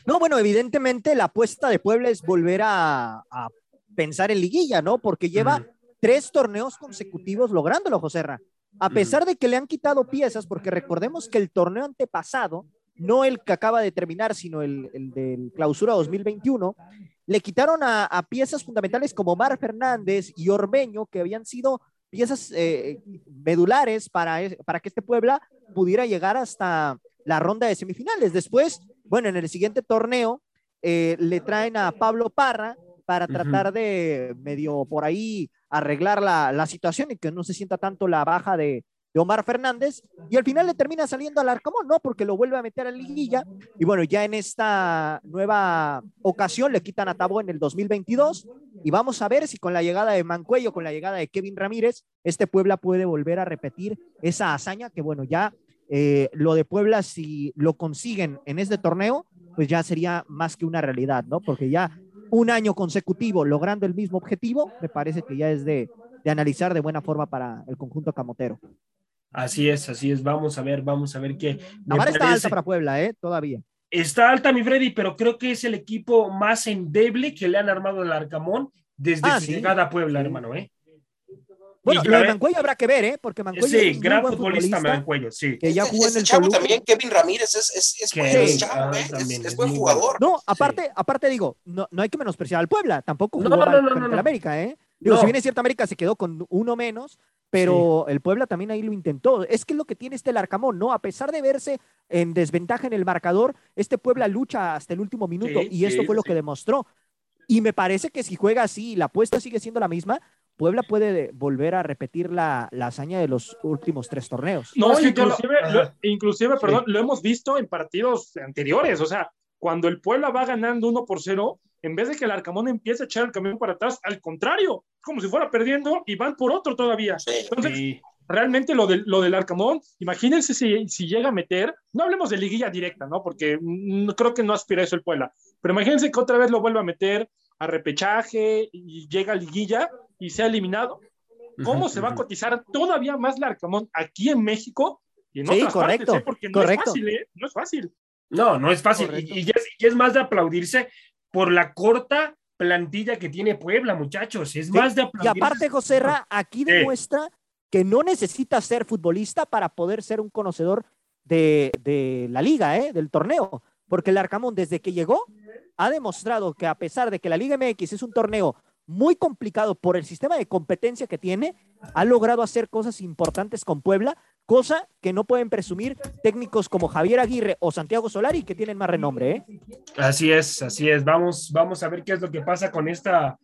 No, bueno, evidentemente la apuesta de Puebla es volver a, a pensar en liguilla, ¿no? Porque lleva. Tres torneos consecutivos lográndolo, Joserra. A pesar de que le han quitado piezas, porque recordemos que el torneo antepasado, no el que acaba de terminar, sino el, el del clausura 2021, le quitaron a, piezas fundamentales como Mar Fernández y Ormeño, que habían sido piezas eh, medulares para, para que este Puebla pudiera llegar hasta la ronda de semifinales. Después, bueno, en el siguiente torneo eh, le traen a Pablo Parra para tratar de medio por ahí arreglar la, la situación y que no se sienta tanto la baja de, de Omar Fernández. Y al final le termina saliendo al Arcamón, ¿no? Porque lo vuelve a meter a liguilla. Y bueno, ya en esta nueva ocasión le quitan a Tabo en el 2022. Y vamos a ver si con la llegada de Mancuello, con la llegada de Kevin Ramírez, este Puebla puede volver a repetir esa hazaña que, bueno, ya eh, lo de Puebla, si lo consiguen en este torneo, pues ya sería más que una realidad, ¿no? Porque ya un año consecutivo logrando el mismo objetivo, me parece que ya es de, de analizar de buena forma para el conjunto camotero. Así es, así es. Vamos a ver, vamos a ver qué. La vara está alta para Puebla, ¿eh? Todavía. Está alta, mi Freddy, pero creo que es el equipo más endeble que le han armado al Arcamón desde Ah, su sí. llegada a Puebla, Sí. hermano, ¿eh? Bueno, lo de Mancuello habrá que ver, ¿eh? Porque Mancuello Sí, es un gran buen futbolista, futbolista Mancuello, sí. que ya Este- jugó en este el chavo Toluca. también, Kevin Ramírez, es, es, es el Sí. chavo, ah, ¿eh? Es- es, es buen jugador. No, aparte, aparte digo, no, no hay que menospreciar al Puebla, tampoco No, jugó no, no, no, al no. América, ¿eh? Digo, No. si bien es cierto, América se quedó con uno menos, pero el Puebla también ahí lo intentó. Es que es lo que tiene este Larcamón, ¿no? A pesar de verse en desventaja en el marcador, este Puebla lucha hasta el último minuto Sí, y esto sí, fue lo sí. que demostró. Y me parece que si juega así y la apuesta sigue siendo la misma, Puebla puede volver a repetir la, la hazaña de los últimos tres torneos. No, No, lo- inclusive, Ajá. lo- inclusive Sí. perdón, lo hemos visto en partidos anteriores. O sea, cuando el Puebla va ganando 1 por 0, en vez de que el Arcamón empiece a echar el camión para atrás, al contrario, como si fuera perdiendo y van por otro todavía. Sí. Entonces, Sí. realmente lo, del- lo del Arcamón, imagínense si, si llega a meter, no hablemos de liguilla directa, ¿no? Porque mm, creo que no aspira a eso el Puebla, pero imagínense que otra vez lo vuelva a meter a repechaje y llega a liguilla y sea eliminado. ¿Cómo se va a cotizar todavía más el Arcamón aquí en México y en Sí, otras correcto, partes? ¿eh? Porque no correcto. es fácil, ¿eh? No es fácil. No, no es fácil. Y, y es, y es más de aplaudirse por la corta plantilla que tiene Puebla, muchachos. Es Sí, más de Y aplaudirse. aparte, José Ra, aquí demuestra que no necesita ser futbolista para poder ser un conocedor de, de la liga, ¿eh? del torneo. Porque el Arcamón, desde que llegó, ha demostrado que a pesar de que la Liga MX es un torneo muy complicado por el sistema de competencia que tiene, ha logrado hacer cosas importantes con Puebla, cosa que no pueden presumir técnicos como Javier Aguirre o Santiago Solari, que tienen más renombre. ¿eh? Así es, así es. Vamos, vamos a ver qué es lo que pasa con esta,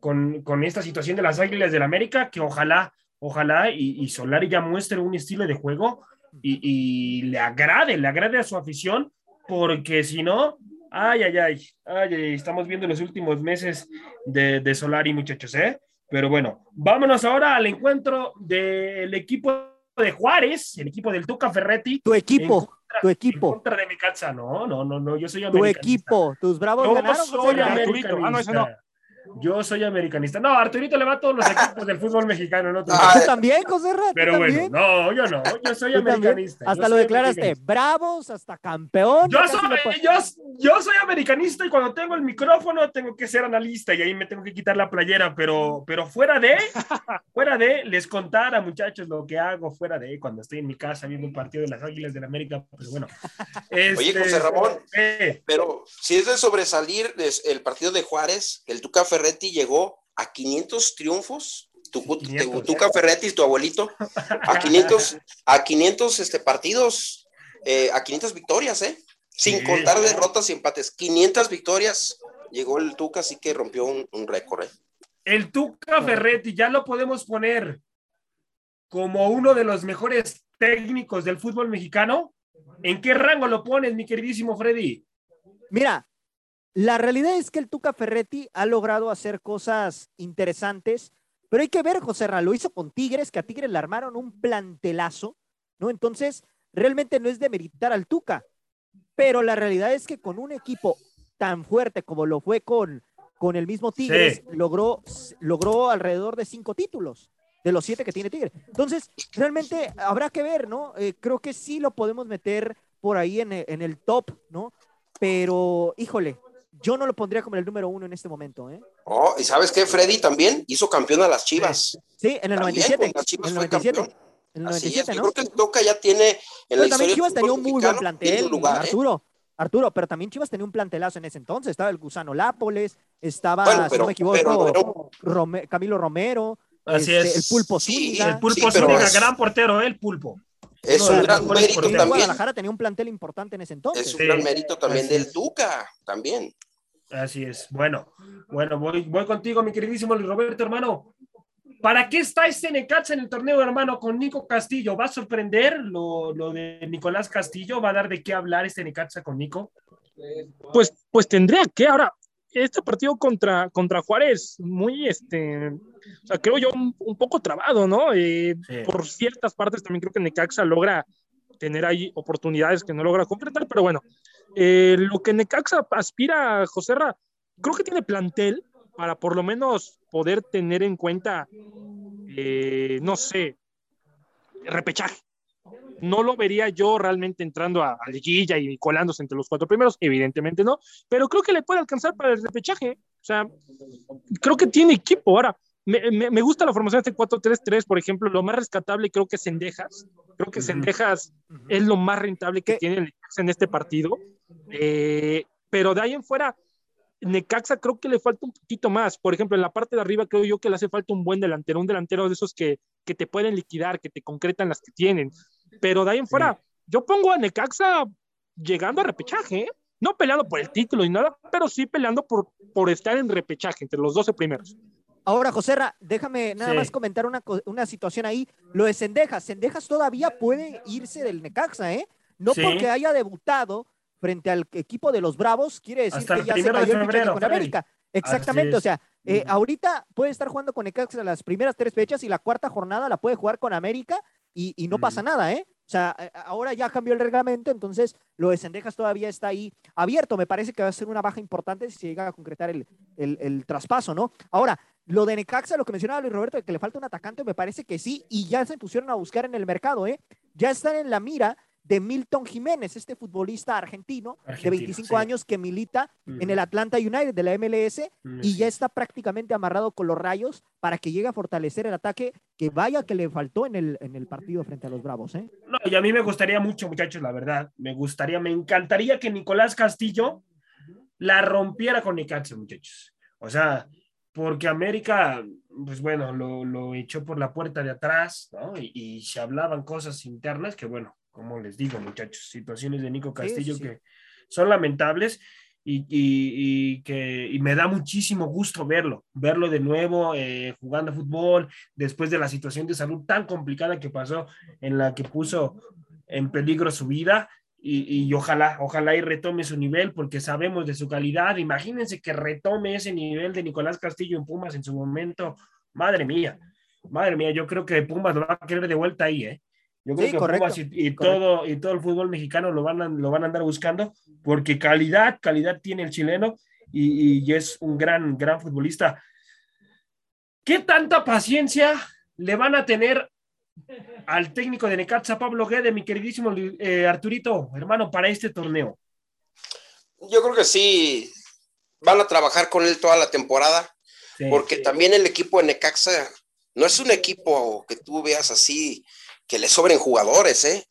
con, con esta situación de las Águilas del América, que ojalá, ojalá y, y Solari ya muestre un estilo de juego y, y le agrade, le agrade a su afición, porque si no, ay, ay, ay, ay, ay, estamos viendo los últimos meses de, de Solari, muchachos, ¿eh? Pero bueno, vámonos ahora al encuentro del equipo de Juárez, el equipo del Tuca Ferretti. Tu equipo, en contra- tu En equipo, contra de Necaxa, no, no, no, no, yo soy tu equipo, tus bravos Yo ganaron. soy Ra? Arturito. Ah, no, ese no. Yo soy americanista. No, Arturito le va a todos los equipos del fútbol mexicano, ¿no? Ah, ¿Tú también, José Ra? ¿Tú Pero bueno, también? no, yo no. Yo soy americanista. yo Hasta lo declaraste, bravos, hasta campeón. Yo soy, yo, yo soy americanista y cuando tengo el micrófono tengo que ser analista y ahí me tengo que quitar la playera, pero, pero fuera de, fuera de, les contara muchachos lo que hago fuera de, cuando estoy en mi casa viendo un partido de las Águilas del América, pero bueno. Oye, Este, José Ramón. eh, Pero si es de sobresalir es el partido de Juárez, el Tuca Ferretti llegó a 500 triunfos. Tu, tu- 500. Tuca Ferretti, tu abuelito, a 500, a 500 este, partidos, eh, a 500 victorias, ¿eh? Sin Sí. contar derrotas y empates. 500 victorias llegó el Tuca, así que rompió un, un récord, ¿eh? El Tuca Ferretti ya lo podemos poner como uno de los mejores técnicos del fútbol mexicano. ¿En qué rango lo pones, mi queridísimo Freddy? Mira, la realidad es que el Tuca Ferretti ha logrado hacer cosas interesantes, pero hay que ver, José Ra, lo hizo con Tigres, que a Tigres le armaron un plantelazo, ¿no? Entonces, realmente no es de meritar al Tuca, pero la realidad es que con un equipo tan fuerte como lo fue con, con el mismo Tigres, Sí. logró, logró alrededor de cinco títulos de los siete que tiene Tigres. Entonces, realmente habrá que ver, ¿no? Eh, creo que sí lo podemos meter por ahí en, en el top, ¿no? Pero, híjole, yo no lo pondría como el número uno en este momento, ¿eh? Oh, y sabes qué, Freddy también hizo campeón a las Chivas. Sí, en el También 97. con las Chivas En el fue 97. campeón. En el Así 97, es, yo ¿no? creo que el Tuca ya tiene en la Pero historia también Chivas tenía un muy buen plantel, ¿eh? Arturo. Arturo, pero también Chivas tenía un plantelazo en ese entonces. Estaba el Gusano Lápoles, estaba, Bueno, si pero- no me equivoco, pero- pero- Rome- Camilo Romero, Así este, es. el Pulpo Sí, Zúñiga. El Pulpo Sí, Zúñiga, es- gran portero, ¿eh? el Pulpo. Es un gran mérito también. Guadalajara tenía un plantel importante en ese entonces. Es un Sí, gran mérito también así del es. Tuca, también. Así es. Bueno, bueno, voy, voy contigo, mi queridísimo Luis Roberto, hermano. ¿Para qué está este Necaxa en el torneo, hermano, con Nico Castillo? ¿Va a sorprender lo, lo de Nicolás Castillo? ¿Va a dar de qué hablar este Necaxa con Nico? Pues, pues tendría que ahora, este partido contra, contra Juárez, muy, este, o sea, creo yo un, un poco trabado, ¿no? Eh, Sí. Por ciertas partes también creo que Necaxa logra tener ahí oportunidades que no logra concretar, pero bueno, eh, lo que Necaxa aspira, José Ra, creo que tiene plantel para por lo menos poder tener en cuenta, eh, no sé, repechaje. No lo vería yo realmente entrando a, a liguilla y colándose entre los cuatro primeros, evidentemente no, pero creo que le puede alcanzar para el repechaje. O sea, creo que tiene equipo. Ahora, me, me- me gusta la formación de este 4-3-3, por ejemplo, lo más rescatable creo que es Sendejas. Creo que. Sendejas es lo más rentable que ¿Qué? tiene el en este partido. Eh, pero de ahí en fuera, Necaxa creo que le falta un poquito más. Por ejemplo, en la parte de arriba creo yo que le hace falta un buen delantero, un delantero de esos que, que te pueden liquidar, que te concretan las que tienen. Pero de ahí en fuera, yo pongo a Necaxa llegando a repechaje, ¿eh? no peleando por el título y nada, pero sí peleando por, por estar en repechaje entre los 12 primeros. Ahora, Joserra, déjame nada Sí. más comentar una, una situación ahí. Lo de Sendejas. Sendejas todavía puede irse del Necaxa, ¿eh? No Sí. porque haya debutado frente al equipo de los Bravos, quiere decir Hasta que ya se cayó el febrero, con. América. Exactamente, o sea, eh, ahorita puede estar jugando con Necaxa las primeras tres fechas y la cuarta jornada la puede jugar con América y, y no pasa nada, ¿eh? O sea, eh, ahora ya cambió el reglamento, entonces lo de Sendejas todavía está ahí abierto. Me parece que va a ser una baja importante si se llega a concretar el, el- el traspaso, ¿no? Ahora, lo de Necaxa, lo que mencionaba Luis Roberto, de que le falta un atacante, me parece que sí, y ya se pusieron a buscar en el mercado, ¿eh? Ya están en la mira de Milton Jiménez, este futbolista argentino, de Argentino, 25 sí. años que milita en el Atlanta United de la MLS Mm, y sí. ya está prácticamente amarrado con los rayos para que llegue a fortalecer el ataque que vaya que le faltó en el, en el partido frente a los Bravos, ¿eh? No, y a mí me gustaría mucho, muchachos, la verdad. Me gustaría, me encantaría que Nicolás Castillo la rompiera con Necaxa, muchachos. O sea, porque América, pues bueno, lo, lo echó por la puerta de atrás, ¿no? Y, y se hablaban cosas internas que, bueno, como les digo, muchachos, situaciones de Nico Castillo sí. que son lamentables. Y, y- y que y me da muchísimo gusto verlo, verlo de nuevo eh, jugando fútbol después de la situación de salud tan complicada que pasó en la que puso en peligro su vida y, y ojalá, ojalá y retome su nivel porque sabemos de su calidad. Imagínense que retome ese nivel de Nicolás Castillo en Pumas en su momento. Madre mía, madre mía, yo creo que Pumas lo va a querer de vuelta ahí, ¿eh? Yo creo Sí, que correcto, Pumas y, y correcto. todo, y todo el fútbol mexicano lo van, a, lo van a andar buscando porque calidad, calidad tiene el chileno y, y es un gran, gran futbolista. ¿Qué tanta paciencia le van a tener al técnico de Necaxa, Pablo Guede, mi queridísimo eh, Arturito, hermano, para este torneo? Yo creo que sí van a trabajar con él toda la temporada, Sí, porque sí. también el equipo de Necaxa no es un equipo que tú veas así, que le sobren jugadores, ¿eh?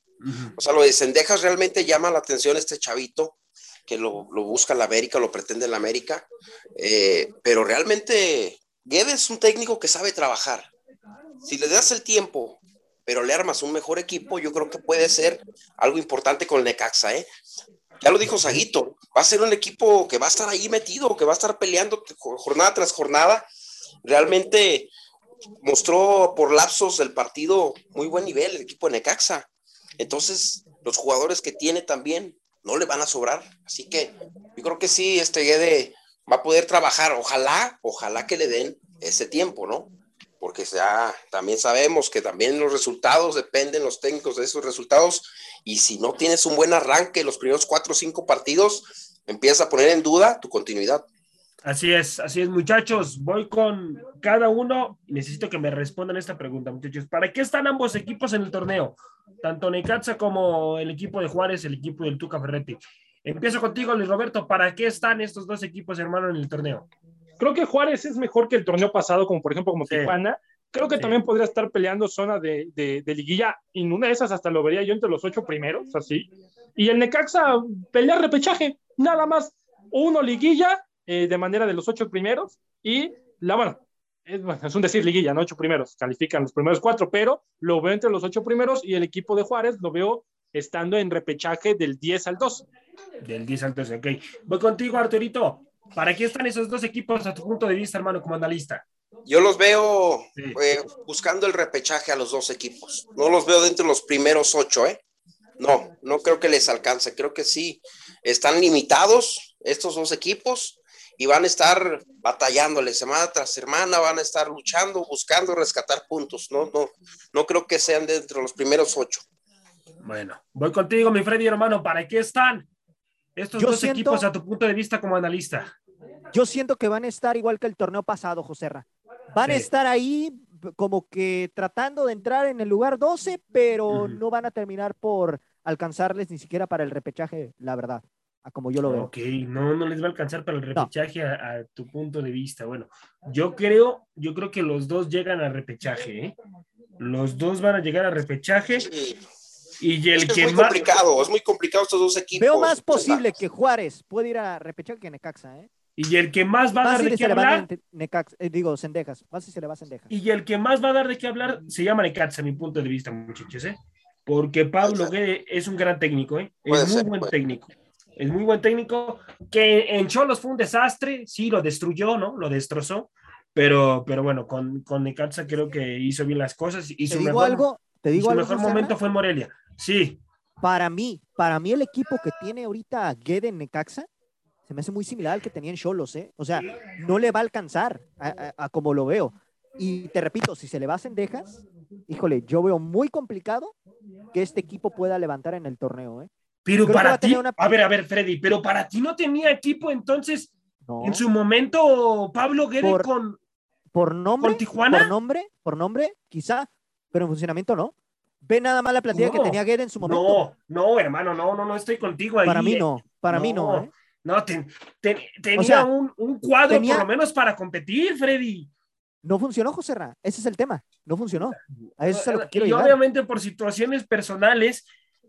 O sea, lo de Cendejas realmente llama la atención este chavito, que lo, lo busca la América, lo pretende la América, eh, pero realmente Guedes es un técnico que sabe trabajar. Si le das el tiempo, pero le armas un mejor equipo, yo creo que puede ser algo importante con el Necaxa, ¿eh? Ya lo dijo Saguito, va a ser un equipo que va a estar ahí metido, que va a estar peleando jornada tras jornada. Realmente mostró por lapsos del partido muy buen nivel el equipo de Necaxa. Entonces, los jugadores que tiene también no le van a sobrar. Así que yo creo que sí, este Guede va a poder trabajar. Ojalá, ojalá que le den ese tiempo, ¿no? Porque ya también sabemos que también los resultados dependen los técnicos de esos resultados. Y si no tienes un buen arranque los primeros cuatro o cinco partidos, empieza a poner en duda tu continuidad. Así es, así es, muchachos. Voy con cada uno. Necesito que me respondan esta pregunta, muchachos. ¿Para qué están ambos equipos en el torneo? Tanto Necaxa como el equipo de Juárez, el equipo del Tuca Ferretti. Empiezo contigo, Luis Roberto. ¿Para qué están estos dos equipos, hermano, en el torneo? Creo que Juárez es mejor que el torneo pasado, como por ejemplo como Sí. Tijuana. Creo que Sí. también podría estar peleando zona de, de- de liguilla. Y en una de esas hasta lo vería yo entre los ocho primeros, así. Y el Necaxa pelea repechaje, nada más. Uno liguilla eh, de manera de los ocho primeros. Y la, bueno, es, bueno, es un decir liguilla, no ocho primeros. Califican los primeros cuatro, pero lo veo entre los ocho primeros. Y el equipo de Juárez lo veo estando en repechaje del 10 al 2. Del 10 al 12, ok. Voy contigo, Arturito. ¿Para qué están esos dos equipos a tu punto de vista, hermano, como analista? Yo los veo Sí. eh, buscando el repechaje a los dos equipos. No los veo dentro de los primeros ocho, ¿eh? No, no creo que les alcance. Creo que sí están limitados estos dos equipos y van a estar batallándole semana tras semana, van a estar luchando, buscando rescatar puntos. No, no, no creo que sean dentro de los primeros ocho. Bueno, voy contigo, mi Freddy, hermano. ¿Para qué están estos Yo dos siento- equipos a tu punto de vista como analista? Yo siento que van a estar igual que el torneo pasado, Joserra. Van a Sí. estar ahí como que tratando de entrar en el lugar 12, pero Ujú. no van a terminar por alcanzarles ni siquiera para el repechaje, la verdad. A como yo lo veo. Ok, no, no les va a alcanzar para el repechaje a, a tu punto de vista. Bueno, yo creo, yo creo que los dos llegan al repechaje, ¿eh? Los dos van a llegar al repechaje Sí. y Es el que que es muy más. complicado, es muy complicado estos dos equipos. Veo más posible que Juárez pueda ir a repechaje que Necaxa, ¿eh? Y el que más va a dar de qué a hablar. dar Necaxa, eh, digo, Sendejas. Fácil se le va a Sendejas. Y el que más va a dar de qué hablar se llama Necaxa, a mi punto de vista, muchachos, ¿eh? Porque Pablo Guede es un gran técnico, ¿eh? Es muy ser, buen puede. técnico. Es muy buen técnico. Que en Cholos fue un desastre, sí, lo destruyó, ¿no? Lo destrozó. Pero, pero bueno, con, con Necaxa creo que hizo bien las cosas. Y Te su digo mejor, algo, te digo su algo. mejor momento fue en Morelia. Sí, Para mí, para mí el equipo que tiene ahorita Guede en Necaxa se me hace muy similar al que tenía en Cholos, ¿eh? O sea, no le va a alcanzar a, a- a como lo veo. Y te repito, si se le va a Sendejas, híjole, yo veo muy complicado que este equipo pueda levantar en el torneo, ¿eh? Pero Creo que para a ti, tener una- a ver, a ver, Freddy, pero para ti no tenía equipo entonces No. en su momento Pablo Guede Por- con, Por nombre, ¿Con Tijuana? por nombre, por nombre, quizá, pero en funcionamiento no. Ve nada más la plantilla que No, tenía Guede en su momento. No, no, hermano, no, no, no estoy contigo ahí. para mí eh. no, para mí no. ¿eh? No, ten- ten- tenía sea, un, un cuadro tenía- por lo menos para competir, Freddy. No funcionó, José Ra. Ese es el tema. No funcionó. A eso es a lo que quiero y llegar. obviamente por situaciones personales,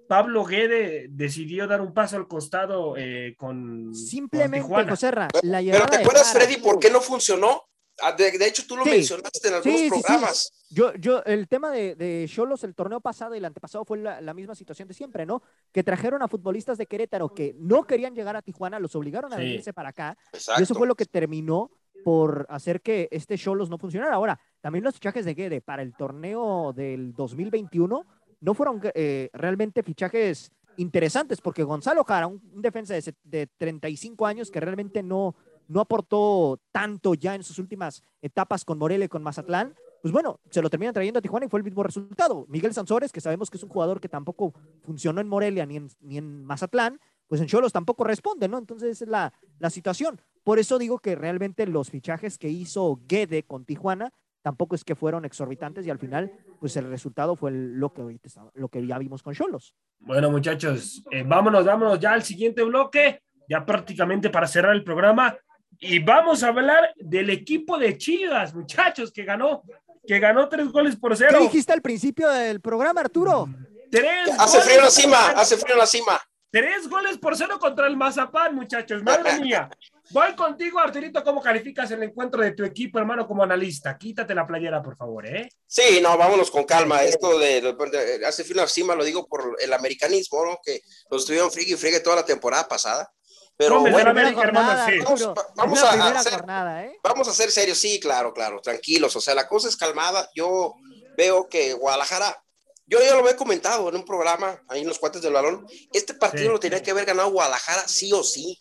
Pablo Guede decidió dar un paso al costado eh, con, con Simplemente, Tijuana. José Ra, la Pero ¿te acuerdas, Freddy, por qué no funcionó? Ah, De, de hecho, tú lo Sí. mencionaste en algunos Sí, sí, sí. programas. Yo, yo, el tema de, de Cholos, el torneo pasado y el antepasado fue la, la misma situación de siempre, ¿no? Que trajeron a futbolistas de Querétaro que no querían llegar a Tijuana, los obligaron a Sí. venirse para acá Exacto. Y eso fue lo que terminó por hacer que este Cholos no funcionara. Ahora, también los fichajes de Guede para el torneo del 2021 no fueron eh, realmente fichajes interesantes, porque Gonzalo Jara, un, defensa de, de 35 años que realmente no, no aportó tanto ya en sus últimas etapas con Morelia y con Mazatlán, pues bueno, se lo terminan trayendo a Tijuana y fue el mismo resultado. Miguel Sansores, que sabemos que es un jugador que tampoco funcionó en Morelia ni en, ni en Mazatlán, pues en Cholos tampoco responde, ¿no? Entonces esa es la, la situación. Por eso digo que realmente los fichajes que hizo Guede con Tijuana tampoco es que fueron exorbitantes y al final, pues el resultado fue lo que está- lo que ya vimos con Cholos. Bueno, muchachos, eh, vámonos, vámonos ya al siguiente bloque, ya prácticamente para cerrar el programa. Y vamos a hablar del equipo de Chivas, muchachos, que ganó, que ganó tres goles por ¿Qué cero. dijiste al principio del programa, Arturo? Tres Hace goles frío en la cima, cero. hace frío en la cima. Tres goles por cero contra el Mazapán, muchachos. Madre mía. Voy contigo, Arturito. ¿Cómo calificas el encuentro de tu equipo, hermano, como analista? Quítate la playera, por favor, ¿eh? Sí, no, vámonos con calma. Esto de, de- hace frío en la cima lo digo por el americanismo, ¿no? Que nos estuvieron friegue y friegue toda la temporada pasada. Pero Tómese bueno, América, hermano, sí. Vamos- vamos a hacer- jornada, ¿eh? Vamos a ser serios, sí, claro, claro, tranquilos. O sea, la cosa es calmada. Yo veo que Guadalajara, yo ya lo he comentado en un programa, ahí en los cuates del balón, este partido Sí. lo tenía que haber ganado Guadalajara sí o sí,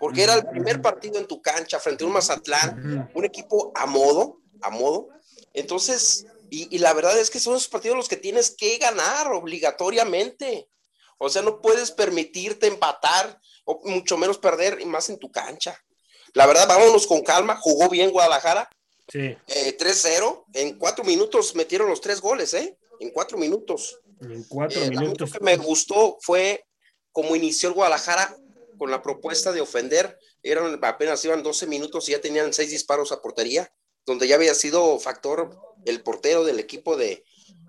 porque era el primer partido en tu cancha frente a un Mazatlán, un equipo a modo, a modo. Entonces, y, y la verdad es que son esos partidos los que tienes que ganar obligatoriamente. O sea, no puedes permitirte empatar, o mucho menos perder, y más en tu cancha. La verdad, vámonos con calma. Jugó bien Guadalajara. Sí, eh, 3-0. En cuatro minutos metieron los tres goles, ¿eh? En cuatro minutos. en cuatro Eh, minutos. lo que me gustó fue como inició el Guadalajara con la propuesta de ofender. Eran, apenas iban 12 minutos y ya tenían seis disparos a portería, donde ya había sido factor el portero del equipo de,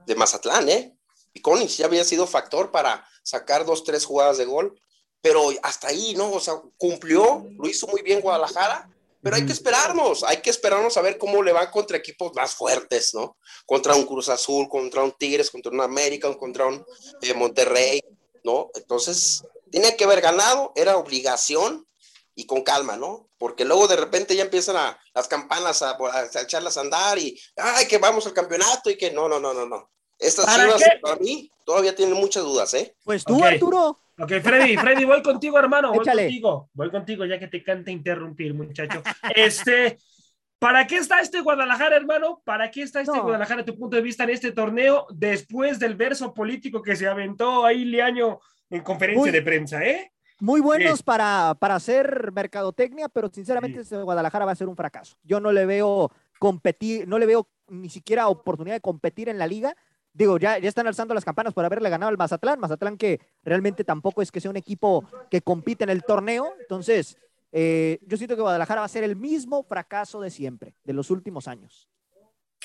de Mazatlán, ¿eh? Y Collins ya había sido factor para sacar dos, tres jugadas de gol. Pero hasta ahí, ¿no? O sea, cumplió, lo hizo muy bien Guadalajara, pero hay que esperarnos, hay que esperarnos a ver cómo le va contra equipos más fuertes, ¿no? Contra un Cruz Azul, contra un Tigres, contra un América, contra un eh, Monterrey, ¿no? Entonces, tenía que haber ganado, era obligación y con calma, ¿no? Porque luego de repente ya empiezan a, las campanas a, a echarlas a andar y, ay, que vamos al campeonato y que no, no, no, no, no. Estas ¿Para chivas, qué? para mí, todavía tienen muchas dudas, ¿eh? Pues tú. Arturo. Ok, Freddy, Freddy, voy contigo, hermano. Voy Échale. contigo. Voy contigo, ya que te canta interrumpir, muchacho. Este, ¿para qué está este Guadalajara, hermano? ¿Para qué está este No. Guadalajara, a tu punto de vista, en este torneo, después del verso político que se aventó ahí Liaño en conferencia Muy- de prensa, eh? Muy buenos Sí. para, para hacer mercadotecnia, pero sinceramente Sí. Guadalajara va a ser un fracaso. Yo no le veo competir, no le veo ni siquiera oportunidad de competir en la liga digo, ya, ya están alzando las campanas por haberle ganado al Mazatlán. Mazatlán que realmente tampoco es que sea un equipo que compite en el torneo. Entonces, eh, yo siento que Guadalajara va a ser el mismo fracaso de siempre, de los últimos años.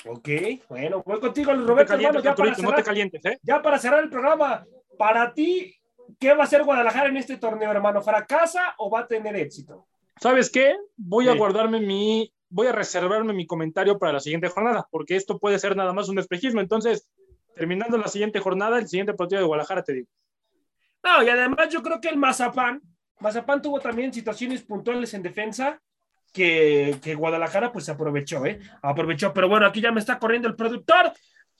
Ok, bueno, voy contigo, Luis No te Roberto, hermano, calientes, ya para, Arturito, no te cerrar, calientes, ¿eh? ya para cerrar el programa. Para ti, ¿qué va a hacer Guadalajara en este torneo, hermano? ¿Fracasa o va a tener éxito? ¿Sabes qué? Voy a Sí. guardarme mi, voy a reservarme mi comentario para la siguiente jornada, porque esto puede ser nada más un espejismo. Entonces, terminando la siguiente jornada, el siguiente partido de Guadalajara, te digo. No, y además yo creo que el Mazapán, Mazapán tuvo también situaciones puntuales en defensa que, que Guadalajara pues aprovechó, ¿eh? Aprovechó, pero bueno, aquí ya me está corriendo el productor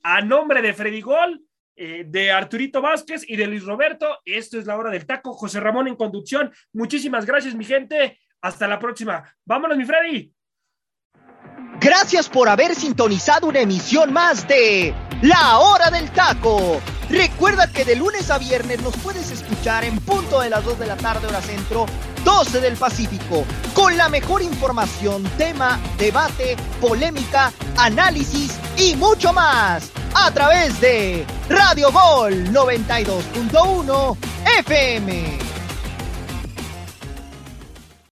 a nombre de Freddy Gol, eh, de Arturito Vázquez y de Luis Roberto. Esto es la hora del taco. José Ramón en conducción. Muchísimas gracias, mi gente. Hasta la próxima. Vámonos, mi Freddy. Gracias por haber sintonizado una emisión más de La Hora del Taco. Recuerda que de lunes a viernes nos puedes escuchar en punto de las 2 de la tarde hora centro, 12 del Pacífico, con la mejor información, tema, debate, polémica, análisis y mucho más a través de Radio Gol 92.1 FM.